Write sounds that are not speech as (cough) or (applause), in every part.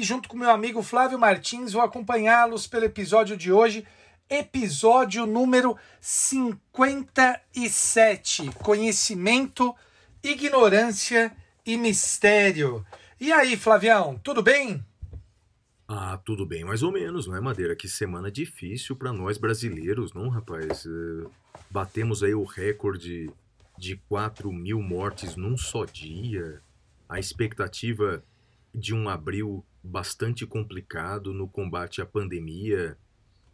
e, junto com meu amigo Flávio Martins, vou acompanhá-los pelo episódio de hoje, episódio número 57: Conhecimento, Ignorância e Mistério. E aí, Flavião, tudo bem? Ah, tudo bem, mais ou menos, não é, Madeira? Que semana difícil para nós brasileiros, não, rapaz? Eh, batemos aí o recorde de 4 mil mortes num só dia. A expectativa de um abril bastante complicado no combate à pandemia.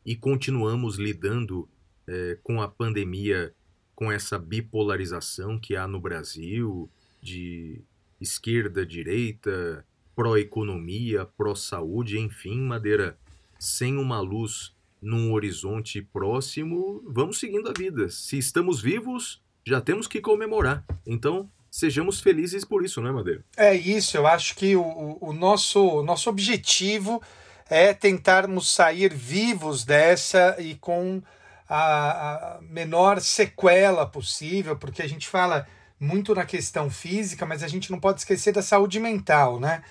E continuamos lidando eh, com a pandemia, com essa bipolarização que há no Brasil, de esquerda, direita, pró-economia, pró-saúde, enfim, Madeira, sem uma luz num horizonte próximo, vamos seguindo a vida. Se estamos vivos, já temos que comemorar. Então, sejamos felizes por isso, não é, Madeira? É isso, eu acho que o, o- nosso, nosso objetivo é tentarmos sair vivos dessa e com a, a menor sequela possível, porque a gente fala muito na questão física, mas a gente não pode esquecer da saúde mental, né?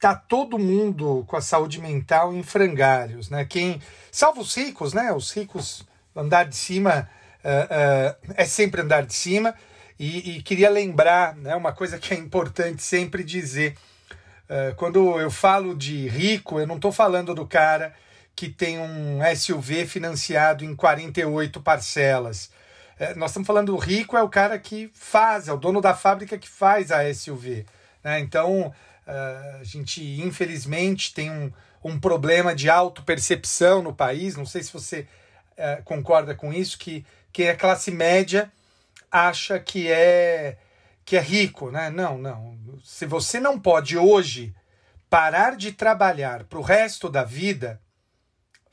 Tá todo mundo com a saúde mental em frangalhos, né? Quem, salvo os ricos, né? Os ricos, andar de cima eh, eh, é sempre andar de cima. E, e queria lembrar, né? Uma coisa que é importante sempre dizer. Eh, quando eu falo de rico, eu não estou falando do cara que tem um SUV financiado em 48 parcelas. Eh, nós estamos falando do rico é o cara que faz, é o dono da fábrica que faz a SUV. Né? Então, eh, a gente, infelizmente, tem um, um problema de autopercepção no país. Não sei se você concorda com isso, que quem é classe média acha que é que é rico, né? Não, não. Se você não pode hoje parar de trabalhar para o resto da vida,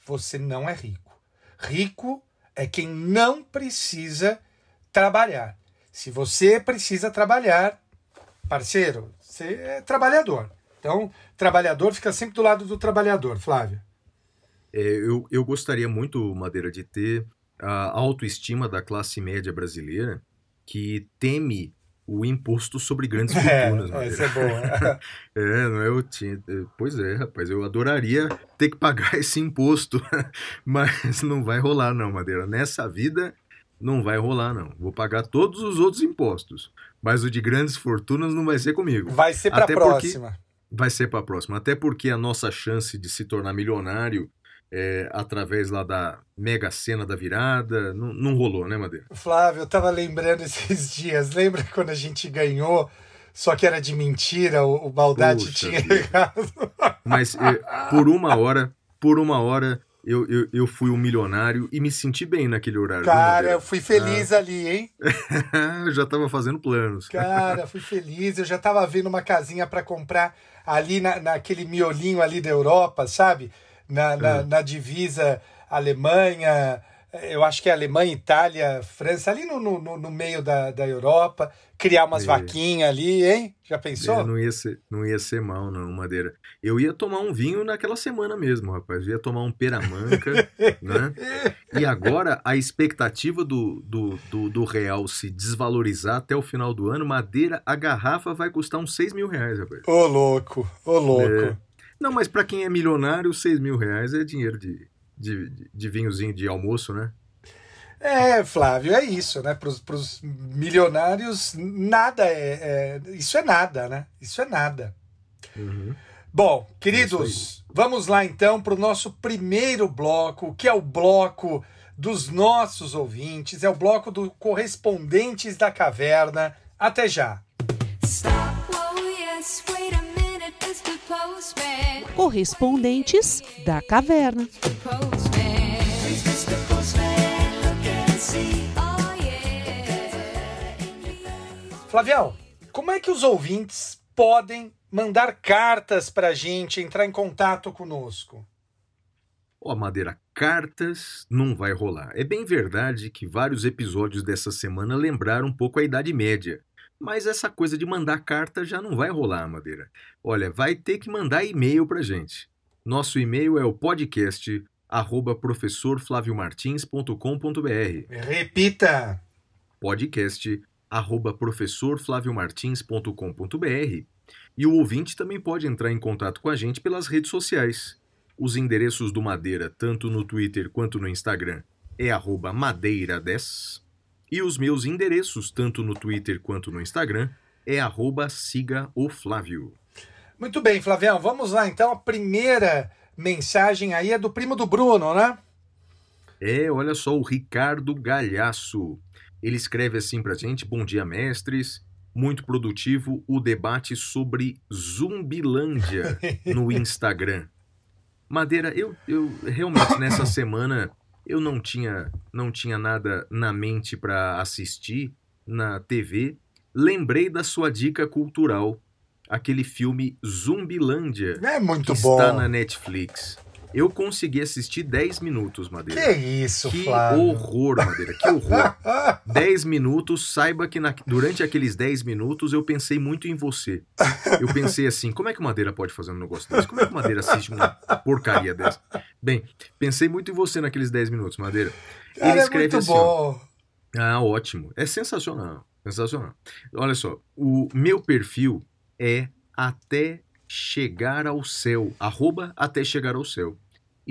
você não é rico. Rico é quem não precisa trabalhar. Se você precisa trabalhar, parceiro, você é trabalhador. Então, trabalhador fica sempre do lado do trabalhador, Flávio. É, eu, eu gostaria muito, Madeira, de ter a autoestima da classe média brasileira que teme o imposto sobre grandes (laughs) fortunas, É, essa é boa. É, não é? Eu tinha. é, Pois é, rapaz, eu adoraria ter que pagar (laughs) esse imposto, (laughs) mas não vai rolar, não, Madeira. Nessa vida não vai rolar, não. Vou pagar todos os outros impostos, mas o de grandes fortunas não vai ser comigo. Vai ser para a Até porque- próxima. Vai ser para a próxima. Até porque a nossa chance de se tornar milionário é, através lá da mega cena da virada não, não rolou, né, Madeira? Flávio, eu tava lembrando (laughs) esses dias. Lembra quando a gente ganhou, só que era de mentira, o, o Puxa tinha errado. (laughs) Mas é, por uma hora, por uma hora, eu, eu, eu fui um milionário e me senti bem naquele horário. Cara, eu fui feliz ali, hein? (laughs) eu já tava fazendo planos. Cara, fui feliz. Eu já tava vendo uma casinha para comprar ali na, naquele miolinho ali da Europa, sabe? Na, na, na divisa Alemanha, eu acho que é Alemanha, Itália, França, ali no, no, no- no meio da, da Europa. Criar umas É. vaquinhas ali, hein? Já pensou? É, não, ia ser, não ia ser mal, não, Madeira. Eu ia tomar um vinho naquela semana mesmo, rapaz. Eu ia tomar um peramanca, (laughs) né? E agora, a expectativa do, do, do, do real se desvalorizar até o final do ano, Madeira, a garrafa vai custar uns 6 mil reais, rapaz. Ô, louco, ô, louco. É. Não, mas pra quem é milionário, 6 mil reais é dinheiro de, de, de- de vinhozinho de almoço, né? É, Flávio, é isso, né? Para os milionários, nada é, é- Isso é nada, né? Isso é nada. Uhum. Bom, É queridos, vamos lá então para o nosso primeiro bloco, que é o bloco dos nossos ouvintes, é o bloco do Correspondentes da Caverna. Até já! Stop, oh yes, Correspondentes da Caverna. Oh. Flavião, como é que os ouvintes podem mandar cartas para a gente, entrar em contato conosco? Ó, Madeira, cartas não vai rolar. É bem verdade que vários episódios dessa semana lembraram um pouco a Idade Média. Mas essa coisa de mandar carta já não vai rolar, Madeira. Olha, vai ter que mandar e-mail pra gente. Nosso e-mail é o podcast arroba professorflaviomartins.com.br Repita! podcast arroba professorflaviomartins.com.br e o ouvinte também pode entrar em contato com a gente pelas redes sociais. Os endereços do Madeira, tanto no Twitter quanto no Instagram, é arroba madeira10 e os meus endereços, tanto no Twitter quanto no Instagram, é arroba siga o Flávio. Muito bem, Flavião, vamos lá então. A primeira mensagem aí é do primo do Bruno, né? É, olha só, o Ricardo Galhaço. Ele escreve assim pra gente: Bom dia, mestres. Muito produtivo o debate sobre Zumbilândia (laughs) no Instagram. Madeira, eu, eu realmente nessa semana eu não tinha, não tinha nada na mente para assistir na TV. Lembrei da sua dica cultural, aquele filme Zumbilândia, É muito que bom. está na Netflix. Eu consegui assistir 10 minutos, Madeira. Que isso, Que Flávio. horror, Madeira, que horror. (laughs) 10 minutos, saiba que na- durante aqueles 10 minutos eu pensei muito em você. Eu pensei assim, como é que o Madeira pode fazer um negócio desse? Como é que o Madeira assiste uma porcaria dessa? Bem, pensei muito em você naqueles 10 minutos, Madeira. Ele é escreve muito assim, ó, ah, ótimo. É sensacional. Sensacional. Olha só, o meu perfil é até chegar ao céu. Arroba até chegar ao céu.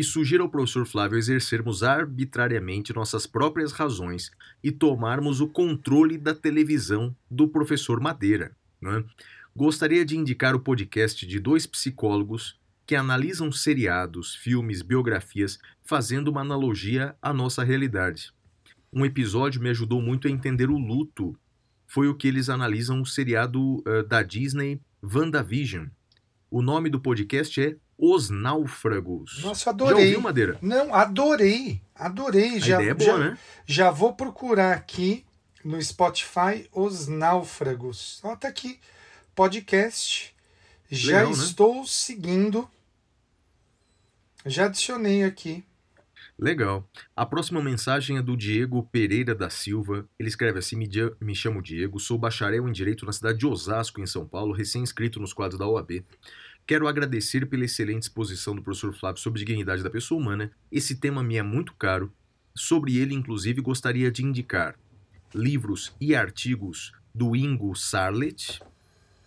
E sugiro ao professor Flávio exercermos arbitrariamente nossas próprias razões e tomarmos o controle da televisão do professor Madeira. Né? Gostaria de indicar o podcast de dois psicólogos que analisam seriados, filmes, biografias, fazendo uma analogia à nossa realidade um episódio me ajudou muito a entender o luto. Foi o que eles analisam o seriado eh, da Disney WandaVision. O nome do podcast é Os Náufragos. Nossa, Já adorei. ouviu, Madeira? Não, adorei. Adorei. A já, ideia é boa, já, né? já vou procurar aqui no Spotify Os Náufragos. Ó, tá aqui. Podcast. Já Legal, né? estou seguindo. Já adicionei aqui. Legal. A próxima mensagem é do Diego Pereira da Silva. Ele escreve assim: Me, me chamo Diego, sou bacharel em Direito na cidade de Osasco, em São Paulo, recém-inscrito nos quadros da OAB. Quero agradecer pela excelente exposição do professor Flávio sobre dignidade da pessoa humana. Esse tema me é muito caro. Sobre ele, inclusive, gostaria de indicar livros e artigos do Ingo Sarlet.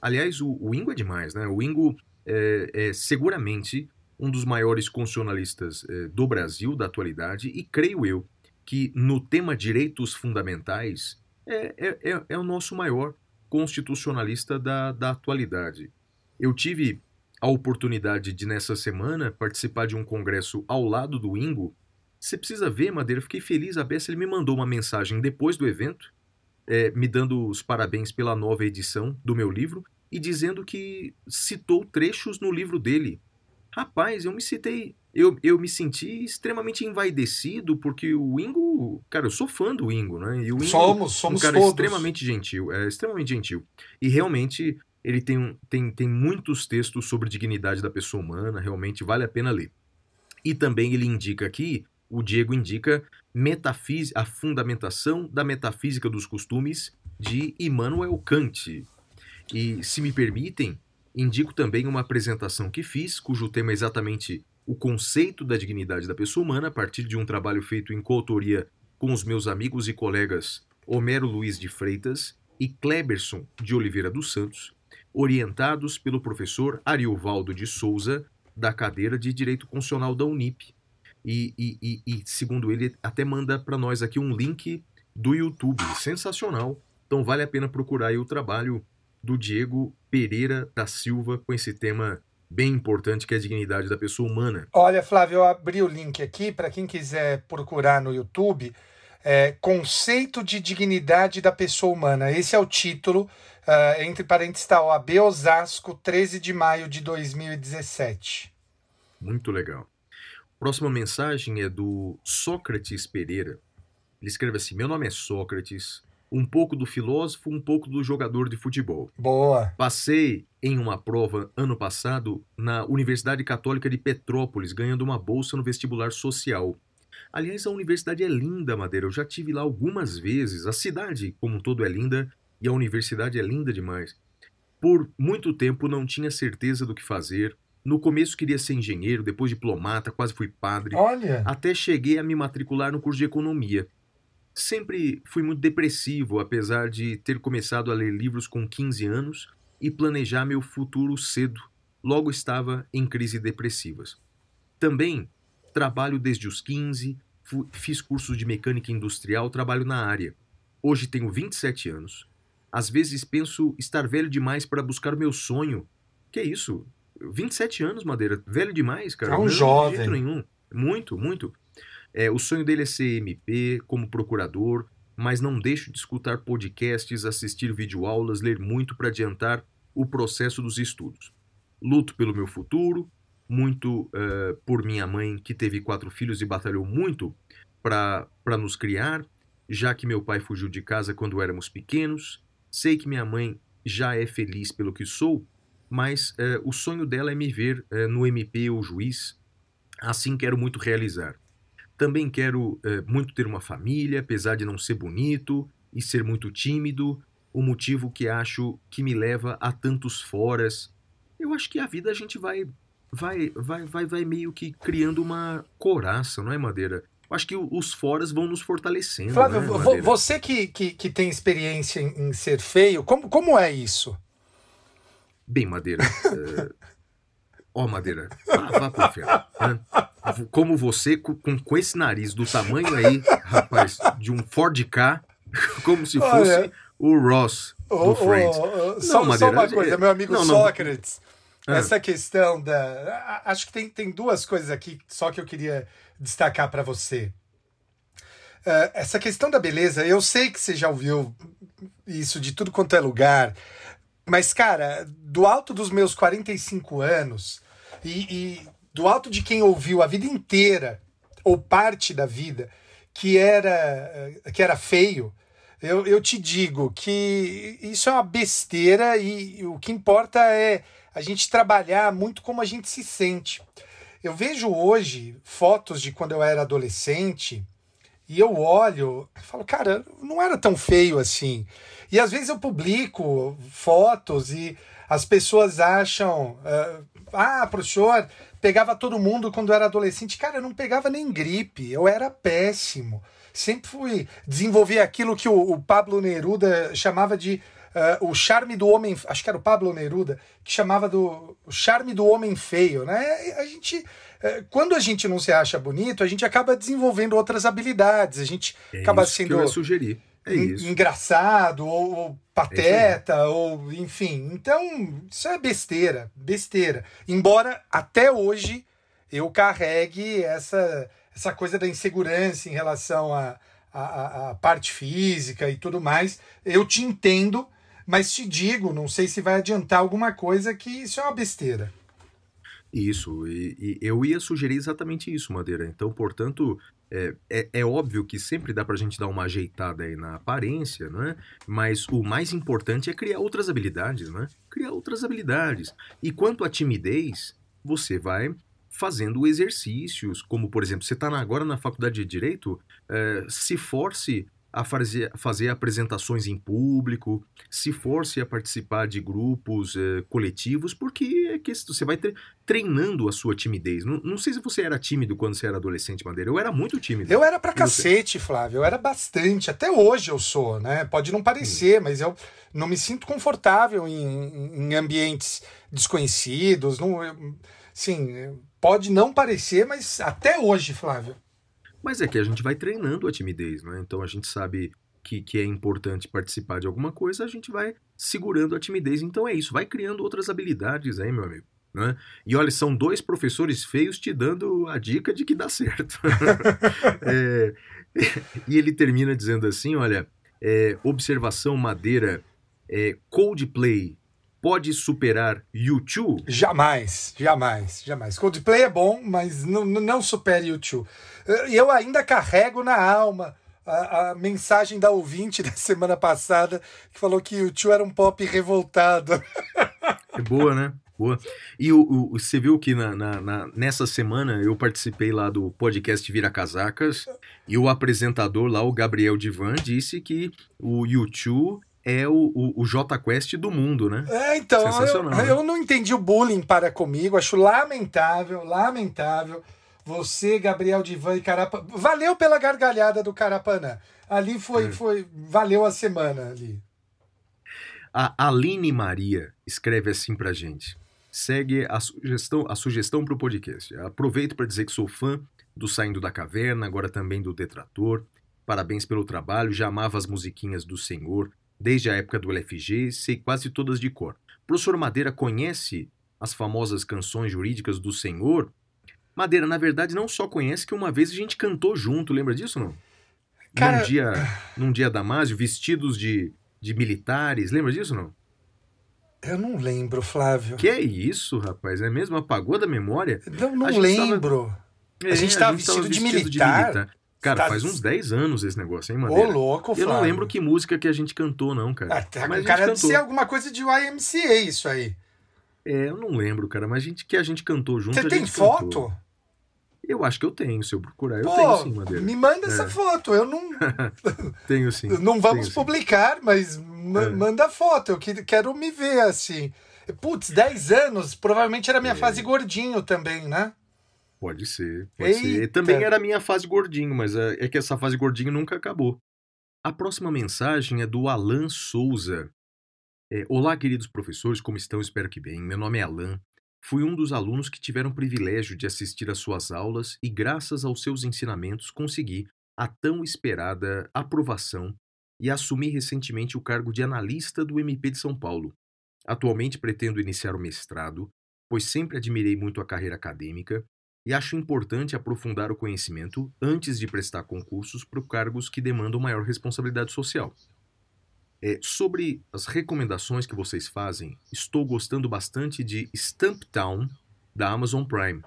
Aliás, o, o Ingo é demais, né? O Ingo é, é seguramente um dos maiores constitucionalistas eh, do Brasil da atualidade e creio eu que no tema direitos fundamentais é, é, é, é o nosso maior constitucionalista da, da atualidade. Eu tive a oportunidade de, nessa semana, participar de um congresso ao lado do Ingo. Você precisa ver, Madeira, eu fiquei feliz. A Bessa ele me mandou uma mensagem depois do evento, eh, me dando os parabéns pela nova edição do meu livro e dizendo que citou trechos no livro dele. Rapaz, eu me citei. Eu, eu me senti extremamente envaidecido, porque o Ingo. Cara, eu sou fã do Ingo, né? E o Ingo Somos, um somos cara todos. extremamente gentil. É extremamente gentil. E realmente ele tem, um- tem, tem muitos textos sobre dignidade da pessoa humana, realmente vale a pena ler. E também ele indica aqui, o Diego indica metafis, a fundamentação da metafísica dos costumes de Immanuel Kant. E, se me permitem, indico também uma apresentação que fiz, cujo tema é exatamente o conceito da dignidade da pessoa humana, a partir de um trabalho feito em coautoria com os meus amigos e colegas Homero Luiz de Freitas e Kleberson de Oliveira dos Santos, orientados pelo professor Ariovaldo de Souza, da cadeira de Direito Constitucional da Unip. E, e- e- e, segundo ele, até manda para nós aqui um link do YouTube, sensacional. Então vale a pena procurar o trabalho do Diego Pereira da Silva com esse tema bem importante que é a dignidade da pessoa humana. Olha, Flávio, eu abri o link aqui para quem quiser procurar no YouTube. É, Conceito de Dignidade da Pessoa Humana. Esse é o título. ah, entre parênteses está OAB Osasco, 13 de maio de 2017. Muito legal. Próxima mensagem é do Sócrates Pereira. Ele escreve assim: Meu nome é Sócrates, um pouco do filósofo, um pouco do jogador de futebol. Boa. Passei em uma prova ano passado na Universidade Católica de Petrópolis, ganhando uma bolsa no vestibular social. Aliás, a universidade é linda, Madeira. Eu já tive lá algumas vezes. A cidade, como um todo, é linda e a universidade é linda demais. Por muito tempo não tinha certeza do que fazer. No começo queria ser engenheiro, depois diplomata, quase fui padre. Olha. Até cheguei a me matricular no curso de economia. Sempre fui muito depressivo, apesar de ter começado a ler livros com 15 anos e planejar meu futuro cedo. Logo estava em crise depressivas. Também trabalho desde os 15, fu- fiz cursos de mecânica industrial, trabalho na área. Hoje tenho 27 anos. Às vezes penso estar velho demais para buscar meu sonho. Que isso? 27 anos, Madeira. Velho demais, cara. É um Não, jovem. De jeito nenhum. Muito, muito. É, o sonho dele é ser MP, como procurador, mas não deixo de escutar podcasts, assistir videoaulas, ler muito para adiantar o processo dos estudos. Luto pelo meu futuro, muito eh, por minha mãe, que teve quatro filhos e batalhou muito para nos criar, já que meu pai fugiu de casa quando éramos pequenos. Sei que minha mãe já é feliz pelo que sou, mas eh, o sonho dela é me ver eh, no MP ou juiz. Assim quero muito realizar. Também quero eh, muito ter uma família, apesar de não ser bonito e ser muito tímido, o motivo que acho que me leva a tantos foras. Eu acho que a vida a gente vai vai vai vai, vai meio que criando uma coraça, não é, Madeira? Eu acho que os foras vão nos fortalecendo, Flávio, né, vo- você que, que, que tem experiência em, em ser feio, como, como é isso? Bem, Madeira. (laughs) Ó, Madeira, vá, vá inferno. né? Como você, com, com esse nariz do tamanho aí, rapaz, de um Ford K, (laughs) como se fosse Olha. o Ross do Ô, ô, Friends. ô, só, só Madeira, uma é- coisa, meu amigo não, não. Sócrates. Ah. Essa questão da. Acho que tem, tem duas coisas aqui só que eu queria destacar para você. Ah, essa questão da beleza, eu sei que você já ouviu isso de tudo quanto é lugar, mas, cara, do alto dos meus 45 anos e, e do alto de quem ouviu a vida inteira, ou parte da vida, que era, que era feio, eu, eu te digo que isso é uma besteira e, e o que importa é a gente trabalhar muito como a gente se sente. Eu vejo hoje fotos de quando eu era adolescente e eu olho e falo, cara, não era tão feio assim. E às vezes eu publico fotos e as pessoas acham, ah, ah, professor, pegava todo mundo quando era adolescente. Cara, eu não pegava nem gripe, eu era péssimo. Sempre fui desenvolver aquilo que o, o Pablo Neruda chamava de ah, o charme do homem. Acho que era o Pablo Neruda que chamava do charme do homem feio, né? A gente, eh, quando a gente não se acha bonito, a gente acaba desenvolvendo outras habilidades. A gente É acaba isso que sendo eu ia sugerir. É engraçado ou, ou pateta ou enfim. Então, isso é besteira, besteira. Embora até hoje eu carregue essa essa coisa da insegurança em relação à à- à- à parte física e tudo mais. Eu te entendo, mas te digo, não sei se vai adiantar alguma coisa que isso é uma besteira. Isso, e, e eu ia sugerir exatamente isso, Madeira. Então, portanto, é, é, é óbvio que sempre dá pra gente dar uma ajeitada aí na aparência, né? Mas o mais importante é criar outras habilidades, né? Criar outras habilidades. E quanto à timidez, você vai fazendo exercícios, como, por exemplo, você está agora na faculdade de Direito, é, se force a fazer, fazer apresentações em público, se force a participar de grupos eh, coletivos, porque é que você vai tre- treinando a sua timidez. Não, não sei se você era tímido quando você era adolescente, Madeira. Eu era muito tímido. Eu era pra E você? cacete, Flávio. Eu era bastante. Até hoje eu sou, né? Pode não parecer, mas eu não me sinto confortável em, em ambientes desconhecidos. Não, eu- sim, pode não parecer, mas até hoje, Flávio. Mas é que a gente vai treinando a timidez, né? Então a gente sabe que, que é importante participar de alguma coisa, a gente vai segurando a timidez. Então é isso, vai criando outras habilidades aí, meu amigo. Né? E olha, são dois professores feios te dando a dica de que dá certo. (laughs) É, (laughs) e ele termina dizendo assim: olha, é, observação madeira, é, Coldplay pode superar YouTube? Jamais, jamais, jamais. Coldplay é bom, mas não, não supere YouTube. Eu ainda carrego na alma a, a mensagem da ouvinte (laughs) da semana passada, que falou que o tio era um pop revoltado. É boa, né? Boa. E o, o- você viu que na, na- na- nessa semana eu participei lá do podcast Vira Casacas e o apresentador lá, o Gabriel Divan, disse que o YouTube é o, o, o J Quest do mundo, né? É, então, eu, né? eu não entendi o bullying para comigo, acho lamentável, lamentável. Você, Gabriel Divan e Carapanã. Valeu pela gargalhada do Carapanã. Ali foi, É. foi. Valeu a semana ali. A Aline Maria escreve assim pra gente. Segue a sugestão, a sugestão pro podcast. Aproveito para dizer que sou fã do Saindo da Caverna, agora também do Detrator. Parabéns pelo trabalho, já amava as musiquinhas do Senhor desde a época do LFG, sei quase todas de cor. Professor Madeira conhece as famosas canções jurídicas do Senhor? Madeira, na verdade, não só conhece que uma vez a gente cantou junto, lembra disso não? Cara- Num dia, num dia Damásio, vestidos de, de militares, lembra disso não? Eu não lembro, Flávio. Que é isso, rapaz? É mesmo? Apagou da memória? Não, não A gente tava- lembro. É, gente tava vestido de militar? Cara, Tá- faz uns 10 anos esse negócio, hein, Ô, Madeira? louco, Eu Flávio. não lembro que música que a gente cantou, não, cara. Ah, tá, Mas a gente cara, deve ser alguma coisa de YMCA isso aí. É, eu não lembro, cara, mas a gente, que a gente cantou junto. Você a tem foto? cantou. Eu acho que eu tenho, se eu procurar. Eu Pô, tenho sim, Madeira. me manda É. essa foto. Eu não, (laughs) Tenho sim. (laughs) não vamos tenho, sim. publicar, mas ma- É. manda foto. Eu que- quero me ver assim. Putz, 10 anos, provavelmente era É. minha fase gordinho também, né? Pode ser, pode ser. Eita. E Também era minha fase gordinho, mas é, é que essa fase gordinho nunca acabou. A próxima mensagem é do Alan Souza. É, Olá, queridos professores, como estão? Espero que bem. Meu nome é Alan. Fui um dos alunos que tiveram o privilégio de assistir às suas aulas e, graças aos seus ensinamentos, consegui a tão esperada aprovação e assumi recentemente o cargo de analista do MP de São Paulo. Atualmente pretendo iniciar o mestrado, pois sempre admirei muito a carreira acadêmica e acho importante aprofundar o conhecimento antes de prestar concursos para cargos que demandam maior responsabilidade social. É, sobre as recomendações que vocês fazem, estou gostando bastante de Stumptown, da Amazon Prime.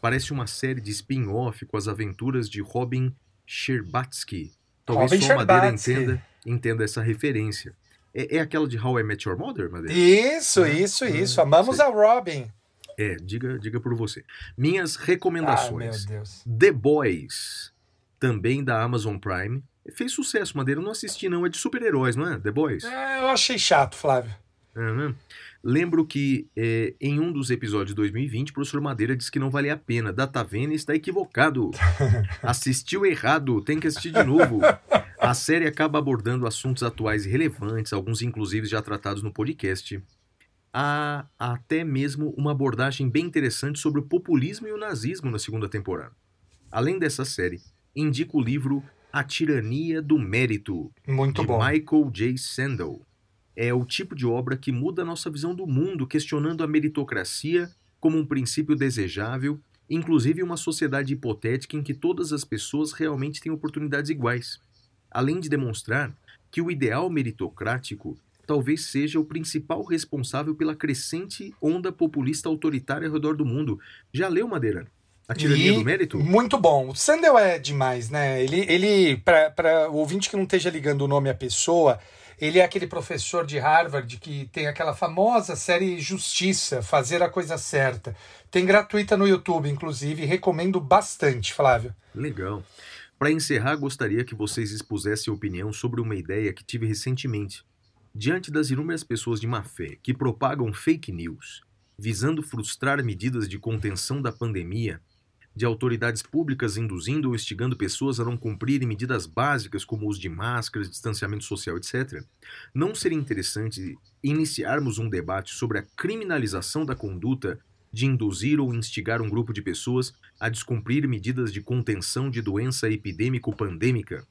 Parece uma série de spin-off com as aventuras de Robin Scherbatsky. Talvez Robin só a Madeira entenda, entenda essa referência. É, é aquela de How I Met Your Mother, Madeira? Isso, É. isso, É, isso. Amamos sei. a Robin. É, diga, diga por você. Minhas Ah, meu recomendações. Deus. The Boys, também da Amazon Prime. Fez sucesso, Madeira. Eu não assisti, não. É de super-heróis, não é? The Boys. É, eu achei chato, Flávio. É, né? Lembro que é, em um dos episódios de 2020, o professor Madeira disse que não valia a pena. Data Vênia está equivocado. (laughs) Assistiu errado, tem que assistir de novo. A série acaba abordando assuntos atuais e relevantes, alguns inclusive já tratados no podcast. Há até mesmo uma abordagem bem interessante sobre o populismo e o nazismo na segunda temporada. Além dessa série, indico o livro A Tirania do Mérito, Muito de bom. Michael J. Sandel. É o tipo de obra que muda a nossa visão do mundo, questionando a meritocracia como um princípio desejável, inclusive uma sociedade hipotética em que todas as pessoas realmente têm oportunidades iguais. Além de demonstrar que o ideal meritocrático talvez seja o principal responsável pela crescente onda populista autoritária ao redor do mundo. Já leu, Madeira? A Tirania E do Mérito? Muito bom. O Sandel é demais, né? Ele, ele para o ouvinte que não esteja ligando o nome à pessoa, ele é aquele professor de Harvard que tem aquela famosa série Justiça, Fazer a Coisa Certa. Tem gratuita no YouTube, inclusive, recomendo bastante, Flávio. Legal. Para encerrar, gostaria que vocês expusessem opinião sobre uma ideia que tive recentemente. Diante das inúmeras pessoas de má fé que propagam fake news, visando frustrar medidas de contenção da pandemia, de autoridades públicas induzindo ou instigando pessoas a não cumprirem medidas básicas como uso de máscaras, distanciamento social, etc., não seria interessante iniciarmos um debate sobre a criminalização da conduta de induzir ou instigar um grupo de pessoas a descumprir medidas de contenção de doença epidêmico-pandêmica.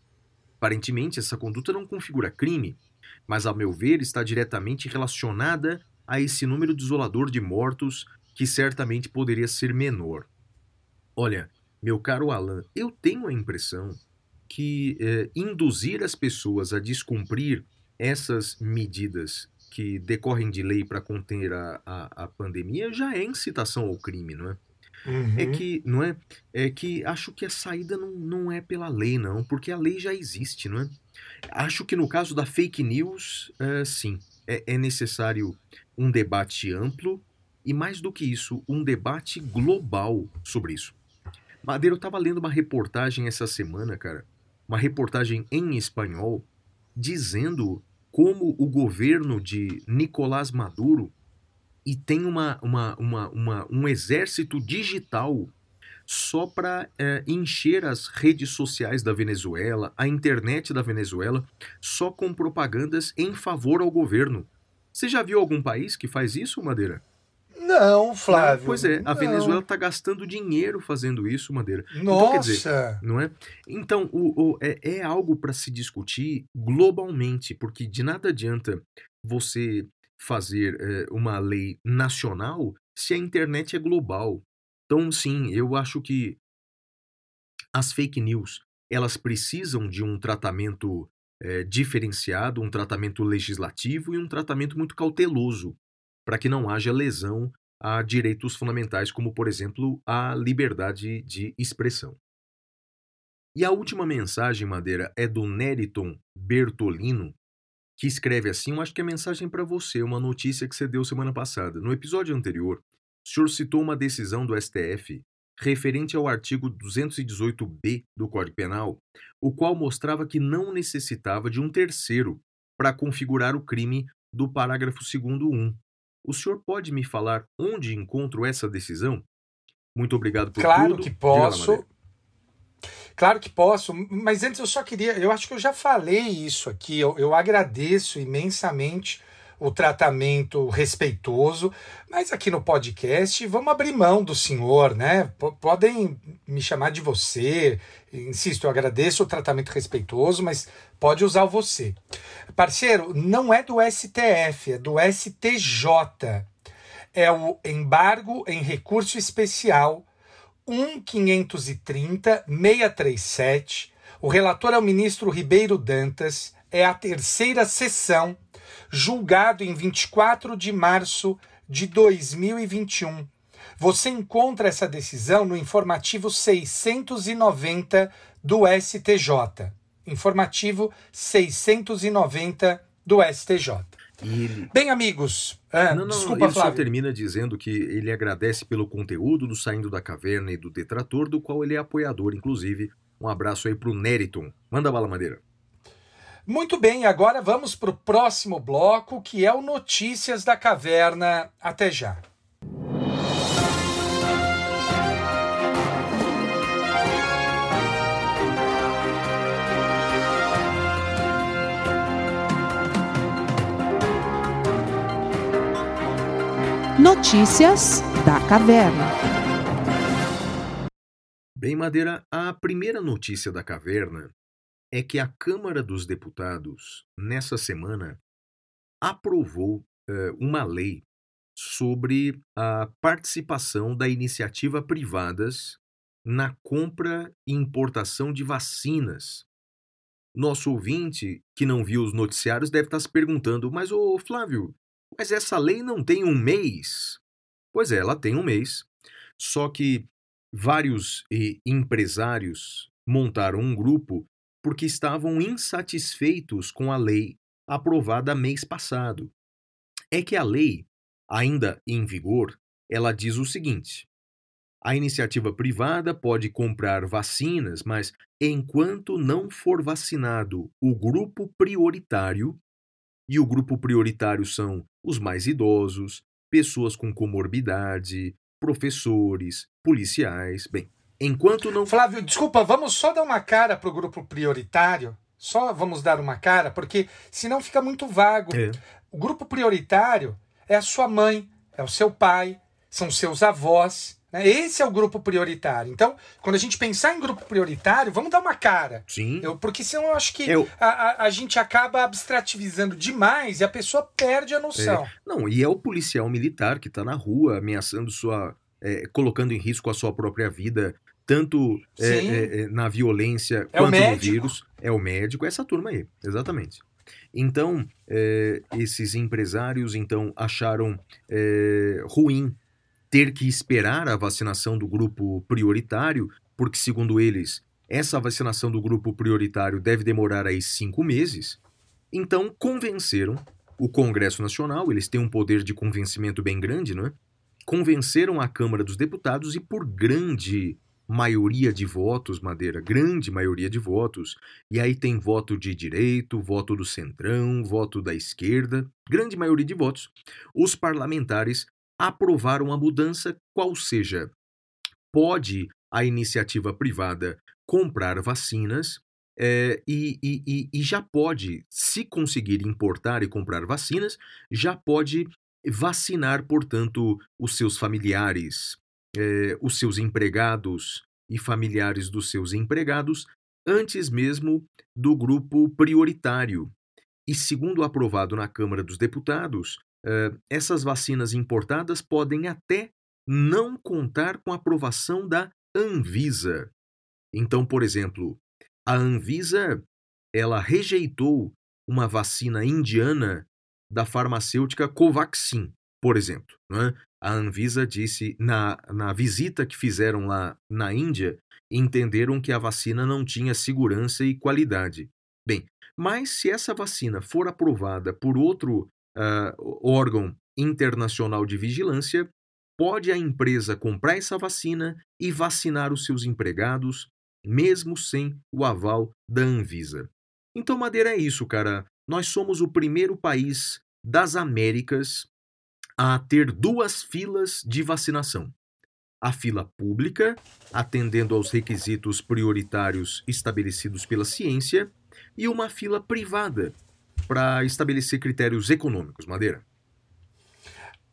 Aparentemente, essa conduta não configura crime, mas, a meu ver, está diretamente relacionada a esse número desolador de mortos que certamente poderia ser menor. Olha, meu caro Alan, eu tenho a impressão que eh, induzir as pessoas a descumprir essas medidas que decorrem de lei para conter a, a, a pandemia já é incitação ao crime, não é? Uhum. É que, não é? É que acho que a saída não, não é pela lei, não, porque a lei já existe, não é? Acho que no caso da fake news, é, sim, é, é necessário um debate amplo e, mais do que isso, um debate global sobre isso. Madeira, eu estava lendo uma reportagem essa semana, cara, uma reportagem em espanhol, dizendo como o governo de Nicolás Maduro e tem uma, uma, uma, uma- um exército digital só para encher as redes sociais da Venezuela, a internet da Venezuela, só com propagandas em favor ao governo. Você já viu algum país que faz isso, Madeira? Não, Flávio. Não, pois é, a não. Venezuela está gastando dinheiro fazendo isso, Madeira. Então, quer dizer, Nossa! não é? Então, o, o- é, é algo para se discutir globalmente, porque de nada adianta você fazer eh, uma lei nacional se a internet é global. Então, sim, eu acho que as fake news elas precisam de um tratamento eh, diferenciado, um tratamento legislativo e um tratamento muito cauteloso, para que não haja lesão a direitos fundamentais, como, por exemplo, a liberdade de expressão. E a última mensagem, Madeira, é do Neriton Bertolino, que escreve assim: Eu acho que é mensagem para você, uma notícia que você deu semana passada. No episódio anterior, o senhor citou uma decisão do STF referente ao artigo 218b do Código Penal, o qual mostrava que não necessitava de um terceiro para configurar o crime do parágrafo 2 1. O senhor pode me falar onde encontro essa decisão? Muito obrigado por Claro tudo. que Diga lá, posso. Claro que posso, mas antes eu só queria. Eu acho que eu já falei isso aqui. Eu, eu agradeço imensamente o tratamento respeitoso, mas aqui no podcast vamos abrir mão do senhor, né? P- podem me chamar de você. Insisto, eu agradeço o tratamento respeitoso, mas pode usar o você. Parceiro, não é do STF, é do STJ. É o embargo em recurso especial 1.530.637. O relator é o ministro Ribeiro Dantas. É a terceira sessão, julgado em 24 de março de 2021. Você encontra essa decisão no informativo 690 do STJ. Informativo 690 do STJ. Ele, Bem, amigos. ah, Não, não, desculpa, ele só Flávio. termina dizendo que ele agradece pelo conteúdo do Saindo da Caverna e do Detrator, do qual ele é apoiador, inclusive. Um abraço aí pro Neriton. Manda bala, Madeira. Muito bem, agora vamos para o próximo bloco, que é o Notícias da Caverna. Até já. Notícias da Caverna. Bem, Madeira, a primeira notícia da caverna é que a Câmara dos Deputados, nessa semana, aprovou eh, uma lei sobre a participação da iniciativa privadas na compra e importação de vacinas. Nosso ouvinte, que não viu os noticiários, deve estar se perguntando: mas, ô Flávio, mas essa lei não tem um mês? Pois é, ela tem um mês. Só que vários eh, empresários montaram um grupo porque estavam insatisfeitos com a lei aprovada mês passado. É que a lei, ainda em vigor, ela diz o seguinte: a iniciativa privada pode comprar vacinas, mas enquanto não for vacinado o grupo prioritário, e o grupo prioritário são os mais idosos, pessoas com comorbidade, professores, policiais. Bem, enquanto não. Flávio, desculpa, vamos só dar uma cara para o grupo prioritário? Só vamos dar uma cara, porque senão fica muito vago. É. O grupo prioritário é a sua mãe, é o seu pai, são seus avós. Né? Esse é o grupo prioritário. Então, quando a gente pensar em grupo prioritário, vamos dar uma cara. Sim. Eu, porque senão eu acho que Eu- a, a, a gente acaba abstrativizando demais e a pessoa perde a noção. Não, e é o policial militar que está na rua ameaçando sua. É, colocando em risco a sua própria vida, tanto é, é, é, na violência É quanto no vírus. É o médico, essa turma aí, exatamente. Então, é, esses empresários então acharam ruim ter que esperar a vacinação do grupo prioritário, porque, segundo eles, essa vacinação do grupo prioritário deve demorar aí cinco meses. Então, convenceram o Congresso Nacional, eles têm um poder de convencimento bem grande, não é? Convenceram a Câmara dos Deputados e, por grande maioria de votos, Madeira, grande maioria de votos, e aí tem voto de direito, voto do centrão, voto da esquerda, grande maioria de votos, os parlamentares aprovaram a mudança, qual seja, pode a iniciativa privada comprar vacinas é, e, e, e, e já pode, se conseguir importar e comprar vacinas, já pode vacinar, portanto, os seus familiares, é, os seus empregados e familiares dos seus empregados antes mesmo do grupo prioritário. E segundo aprovado na Câmara dos Deputados, eh, essas vacinas importadas podem até não contar com a aprovação da Anvisa. Então, por exemplo, a Anvisa ela rejeitou uma vacina indiana da farmacêutica Covaxin, por exemplo. Né? A Anvisa disse na, na visita que fizeram lá na Índia, entenderam que a vacina não tinha segurança e qualidade. Bem, mas se essa vacina for aprovada por outro uh, órgão internacional de vigilância, pode a empresa comprar essa vacina e vacinar os seus empregados, mesmo sem o aval da Anvisa. Então, Madeira, é isso, cara. Nós somos o primeiro país das Américas a ter duas filas de vacinação. A fila pública, atendendo aos requisitos prioritários estabelecidos pela ciência, e uma fila privada, para estabelecer critérios econômicos, Madeira.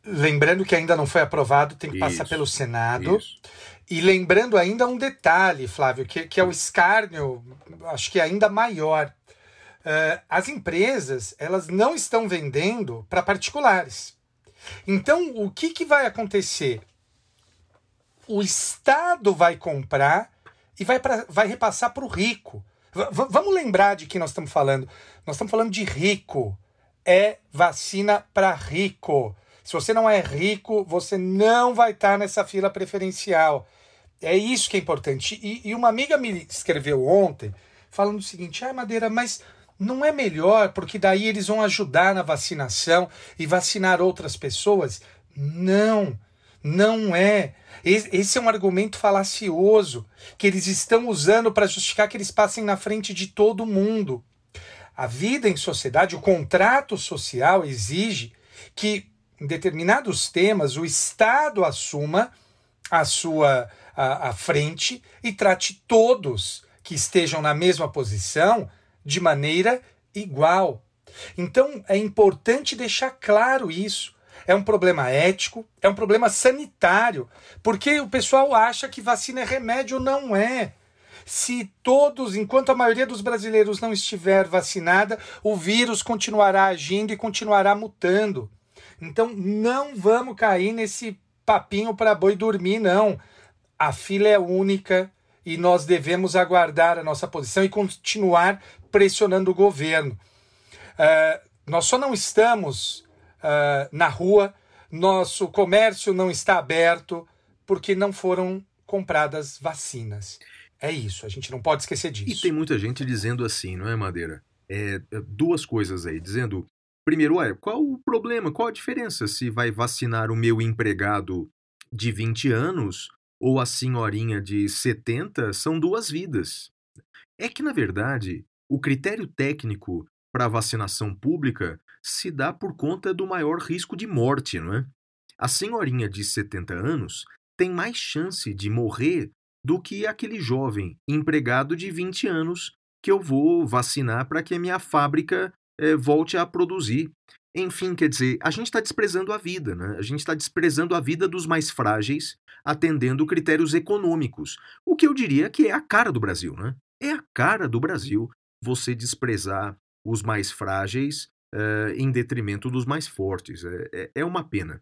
Lembrando que ainda não foi aprovado, tem que Isso, passar pelo Senado. Isso. E lembrando ainda um detalhe, Flávio, que, que é o escárnio, acho que ainda maior. Eh, as empresas, elas não estão vendendo para particulares. Então, o que, que vai acontecer? O Estado vai comprar e vai, pra, vai repassar para o rico. V- vamos lembrar de que nós estamos falando. Nós estamos falando de rico. É vacina para rico. Se você não é rico, você não vai estar nessa fila preferencial. É isso que é importante. E, e uma amiga me escreveu ontem falando o seguinte: ah, Madeira, mas não é melhor porque daí eles vão ajudar na vacinação e vacinar outras pessoas? Não, não é. Esse é um argumento falacioso que eles estão usando para justificar que eles passem na frente de todo mundo. A vida em sociedade, o contrato social exige que, em determinados temas, o Estado assuma a sua a, a frente e trate todos que estejam na mesma posição de maneira igual. Então é importante deixar claro isso. É um problema ético, é um problema sanitário, porque o pessoal acha que vacina é remédio, não é. Se todos, enquanto a maioria dos brasileiros não estiver vacinada, o vírus continuará agindo e continuará mutando. Então não vamos cair nesse papinho para boi dormir, não. A fila é única e nós devemos aguardar a nossa posição e continuar pressionando o governo. Ah, nós só não estamos ah, na rua, nosso comércio não está aberto porque não foram compradas vacinas. É isso, a gente não pode esquecer E disso. tem muita gente dizendo assim, não é, Madeira? É, é, duas coisas aí, dizendo, primeiro, qual o problema, qual a diferença se vai vacinar o meu empregado de 20 anos ou a senhorinha de 70? São duas vidas. É que, na verdade, o critério técnico para vacinação pública se dá por conta do maior risco de morte, não é? A senhorinha de 70 anos tem mais chance de morrer do que aquele jovem empregado de 20 anos que eu vou vacinar para que a minha fábrica eh, volte a produzir. Enfim, quer dizer, a gente está desprezando a vida, né? A gente está desprezando a vida dos mais frágeis, atendendo critérios econômicos. O que eu diria que é a cara do Brasil, né? É a cara do Brasil você desprezar os mais frágeis eh, em detrimento dos mais fortes. É, é- é uma pena.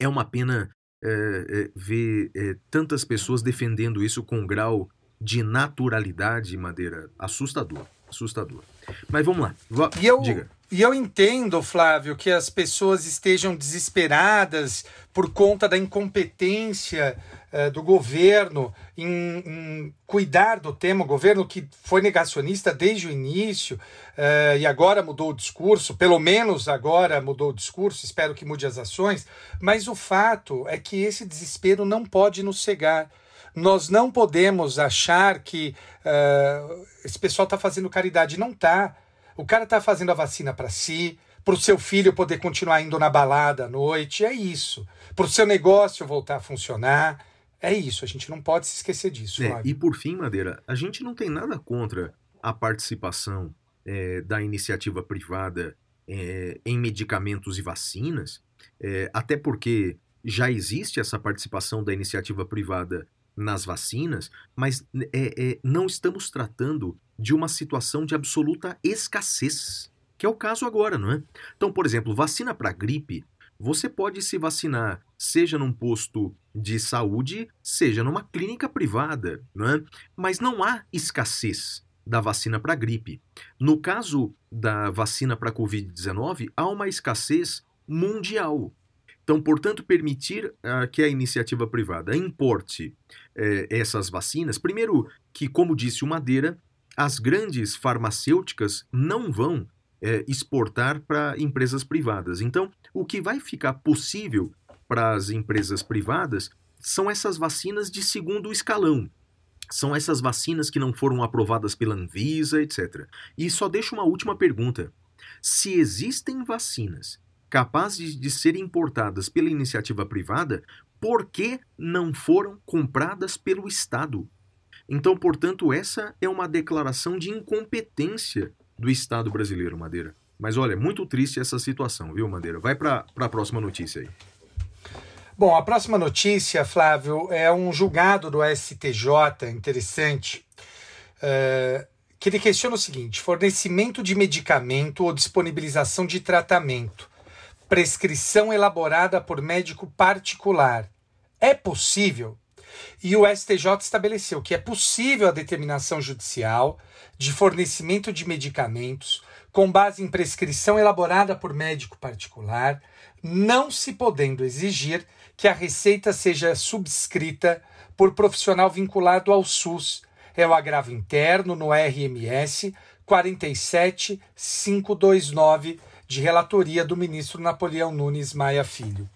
É uma pena eh, eh, ver tantas pessoas defendendo isso com um grau de naturalidade, Madeira, assustador, assustador. Mas vamos lá. E eu, Diga. e eu entendo, Flávio, que as pessoas estejam desesperadas por conta da incompetência eh, do governo em, em cuidar do tema. O governo que foi negacionista desde o início eh, e agora mudou o discurso, pelo menos agora mudou o discurso, espero que mude as ações. Mas o fato é que esse desespero não pode nos cegar. Nós não podemos achar que eh, esse pessoal está fazendo caridade. Não está. O cara está fazendo a vacina para si, para o seu filho poder continuar indo na balada à noite. É isso. Para o seu negócio voltar a funcionar. É isso. A gente não pode se esquecer disso. É, e por fim, Madeira, a gente não tem nada contra a participação é, da iniciativa privada é, em medicamentos e vacinas, até porque já existe essa participação da iniciativa privada nas vacinas, mas é, é, não estamos tratando de uma situação de absoluta escassez, que é o caso agora, não é? Então, por exemplo, vacina para gripe, você pode se vacinar, seja num posto de saúde, seja numa clínica privada, não é? Mas não há escassez da vacina para gripe. No caso da vacina para Covid-19, há uma escassez mundial. Então, portanto, permitir ah, que a iniciativa privada importe eh, essas vacinas, primeiro que, como disse o Madeira, as grandes farmacêuticas não vão eh, exportar para empresas privadas. Então, o que vai ficar possível para as empresas privadas são essas vacinas de segundo escalão. São essas vacinas que não foram aprovadas pela Anvisa, etc. E só deixo uma última pergunta. Se existem vacinas capazes de serem importadas pela iniciativa privada, por que não foram compradas pelo Estado? Então, portanto, essa é uma declaração de incompetência do Estado brasileiro, Madeira. Mas olha, muito triste essa situação, viu, Madeira? Vai para a próxima notícia aí. Bom, a próxima notícia, Flávio, é um julgado do STJ interessante, eh, que ele questiona o seguinte: fornecimento de medicamento ou disponibilização de tratamento, prescrição elaborada por médico particular. É possível? E o STJ estabeleceu que é possível a determinação judicial de fornecimento de medicamentos com base em prescrição elaborada por médico particular, não se podendo exigir que a receita seja subscrita por profissional vinculado ao SUS. É o agravo interno no RMS 47529 de relatoria do ministro Napoleão Nunes Maia Filho.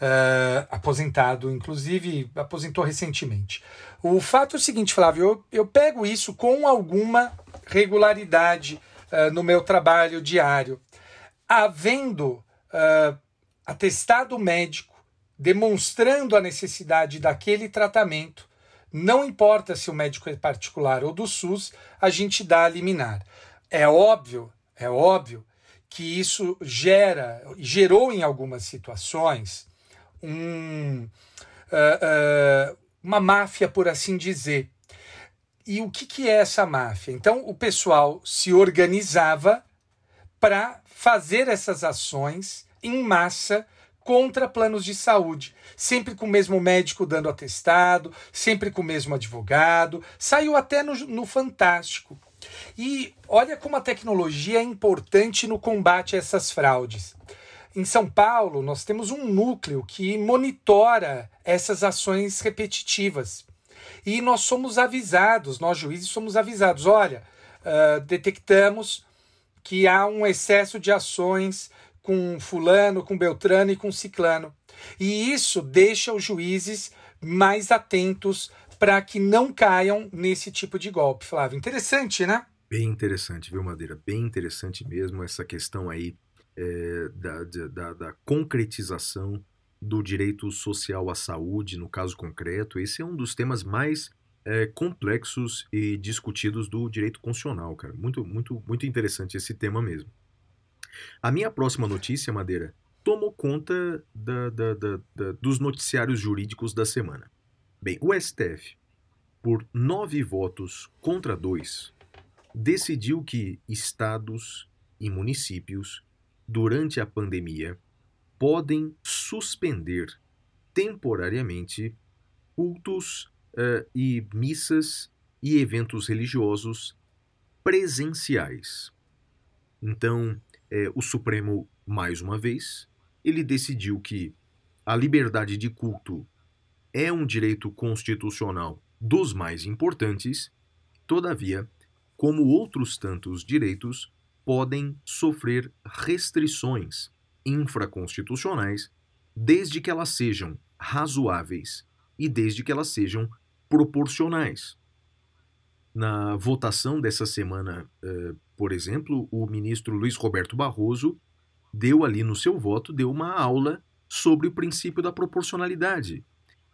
Uh, aposentado, inclusive aposentou recentemente. O fato é o seguinte, Flávio, eu, eu pego isso com alguma regularidade uh, no meu trabalho diário. Havendo uh, atestado médico demonstrando a necessidade daquele tratamento, não importa se o médico é particular ou do SUS, a gente dá a liminar. É óbvio, é óbvio que isso gera, gerou em algumas situações um, uh, uh, uma máfia, por assim dizer. E o que, que é essa máfia? Então, o pessoal se organizava para fazer essas ações em massa contra planos de saúde, sempre com o mesmo médico dando atestado, sempre com o mesmo advogado, saiu até no, no Fantástico. E olha como a tecnologia é importante no combate a essas fraudes. Em São Paulo, nós temos um núcleo que monitora essas ações repetitivas. E nós somos avisados, nós juízes somos avisados: olha, uh, detectamos que há um excesso de ações com Fulano, com Beltrano e com Ciclano. E isso deixa os juízes mais atentos para que não caiam nesse tipo de golpe, Flávio. Interessante, né? Bem interessante, viu, Madeira? Bem interessante mesmo essa questão aí é, da, da, da, concretização do direito social à saúde, no caso concreto. Esse é um dos temas mais é, complexos e discutidos do direito constitucional, cara. Muito, muito, muito interessante esse tema mesmo. A minha próxima notícia, Madeira, tomou conta da, da, da, dos noticiários jurídicos da semana. Bem, o STF, por nove votos contra dois, decidiu que estados e municípios, durante a pandemia, podem suspender temporariamente cultos uh, e missas e eventos religiosos presenciais. Então, é, o Supremo, mais uma vez, ele decidiu que a liberdade de culto é um direito constitucional dos mais importantes, todavia, como outros tantos direitos, podem sofrer restrições infraconstitucionais desde que elas sejam razoáveis e desde que elas sejam proporcionais. Na votação dessa semana, eh, por exemplo, o ministro Luiz Roberto Barroso deu ali no seu voto, deu uma aula sobre o princípio da proporcionalidade.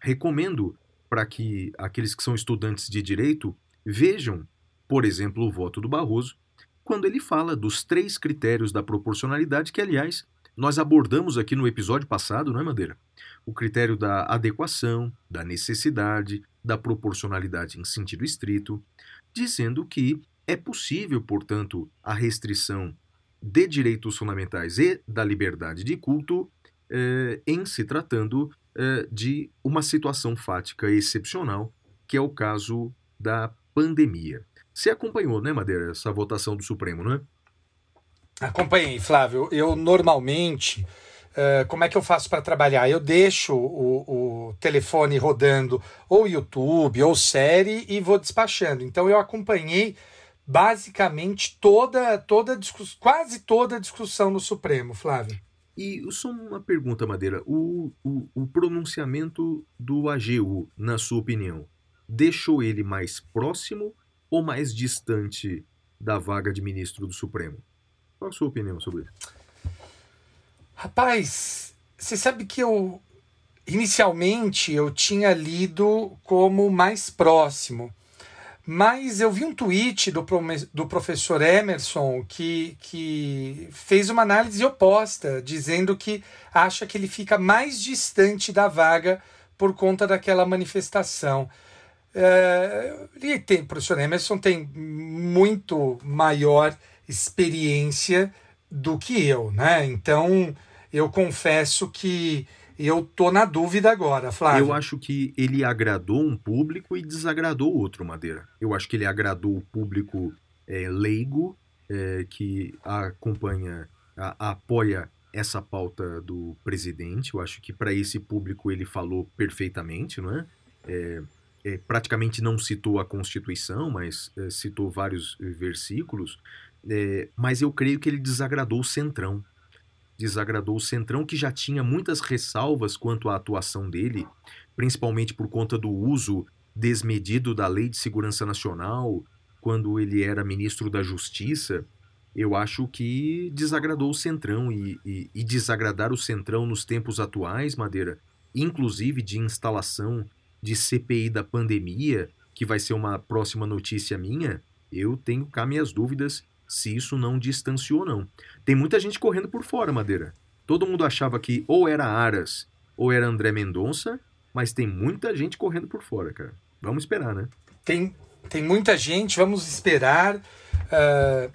Recomendo para que aqueles que são estudantes de direito vejam, por exemplo, o voto do Barroso, quando ele fala dos três critérios da proporcionalidade, que, aliás, nós abordamos aqui no episódio passado, não é, Madeira? O critério da adequação, da necessidade, da proporcionalidade em sentido estrito, dizendo que é possível, portanto, a restrição de direitos fundamentais e da liberdade de culto eh, em se tratando eh, de uma situação fática excepcional, que é o caso da pandemia. Você acompanhou, né, Madeira, essa votação do Supremo, não é? Acompanhei, Flávio. Eu normalmente, eh, como é que eu faço para trabalhar? Eu deixo o, o telefone rodando ou YouTube ou série e vou despachando. Então eu acompanhei basicamente toda, toda quase toda a discussão no Supremo, Flávio. E só uma pergunta, Madeira. O, o, o pronunciamento do AGU, na sua opinião, deixou ele mais próximo ou mais distante da vaga de ministro do Supremo? Qual a sua opinião sobre isso? Rapaz, você sabe que eu inicialmente eu tinha lido como mais próximo. Mas eu vi um tweet do, do professor Emerson que, que fez uma análise oposta, dizendo que acha que ele fica mais distante da vaga por conta daquela manifestação. É, tem, o professor Emerson tem muito maior experiência do que eu, né? Então eu confesso que eu tô na dúvida agora, Flávio. Eu acho que ele agradou um público e desagradou outro, Madeira. Eu acho que ele agradou o público é, leigo, é, que acompanha, a- apoia essa pauta do presidente. Eu acho que para esse público ele falou perfeitamente, não é? É, é, praticamente não citou a Constituição, mas é, citou vários versículos. É, mas eu creio que ele desagradou o Centrão. Desagradou o Centrão, que já tinha muitas ressalvas quanto à atuação dele, principalmente por conta do uso desmedido da Lei de Segurança Nacional, quando ele era ministro da Justiça. Eu acho que desagradou o Centrão e, e, e desagradar o Centrão nos tempos atuais, Madeira, inclusive de instalação de CPI da pandemia, que vai ser uma próxima notícia minha, eu tenho cá minhas dúvidas se isso não distanciou ou não. Tem muita gente correndo por fora, Madeira. Todo mundo achava que ou era Aras ou era André Mendonça, mas tem muita gente correndo por fora, cara. Vamos esperar, né? Tem, tem muita gente, vamos esperar. Ah,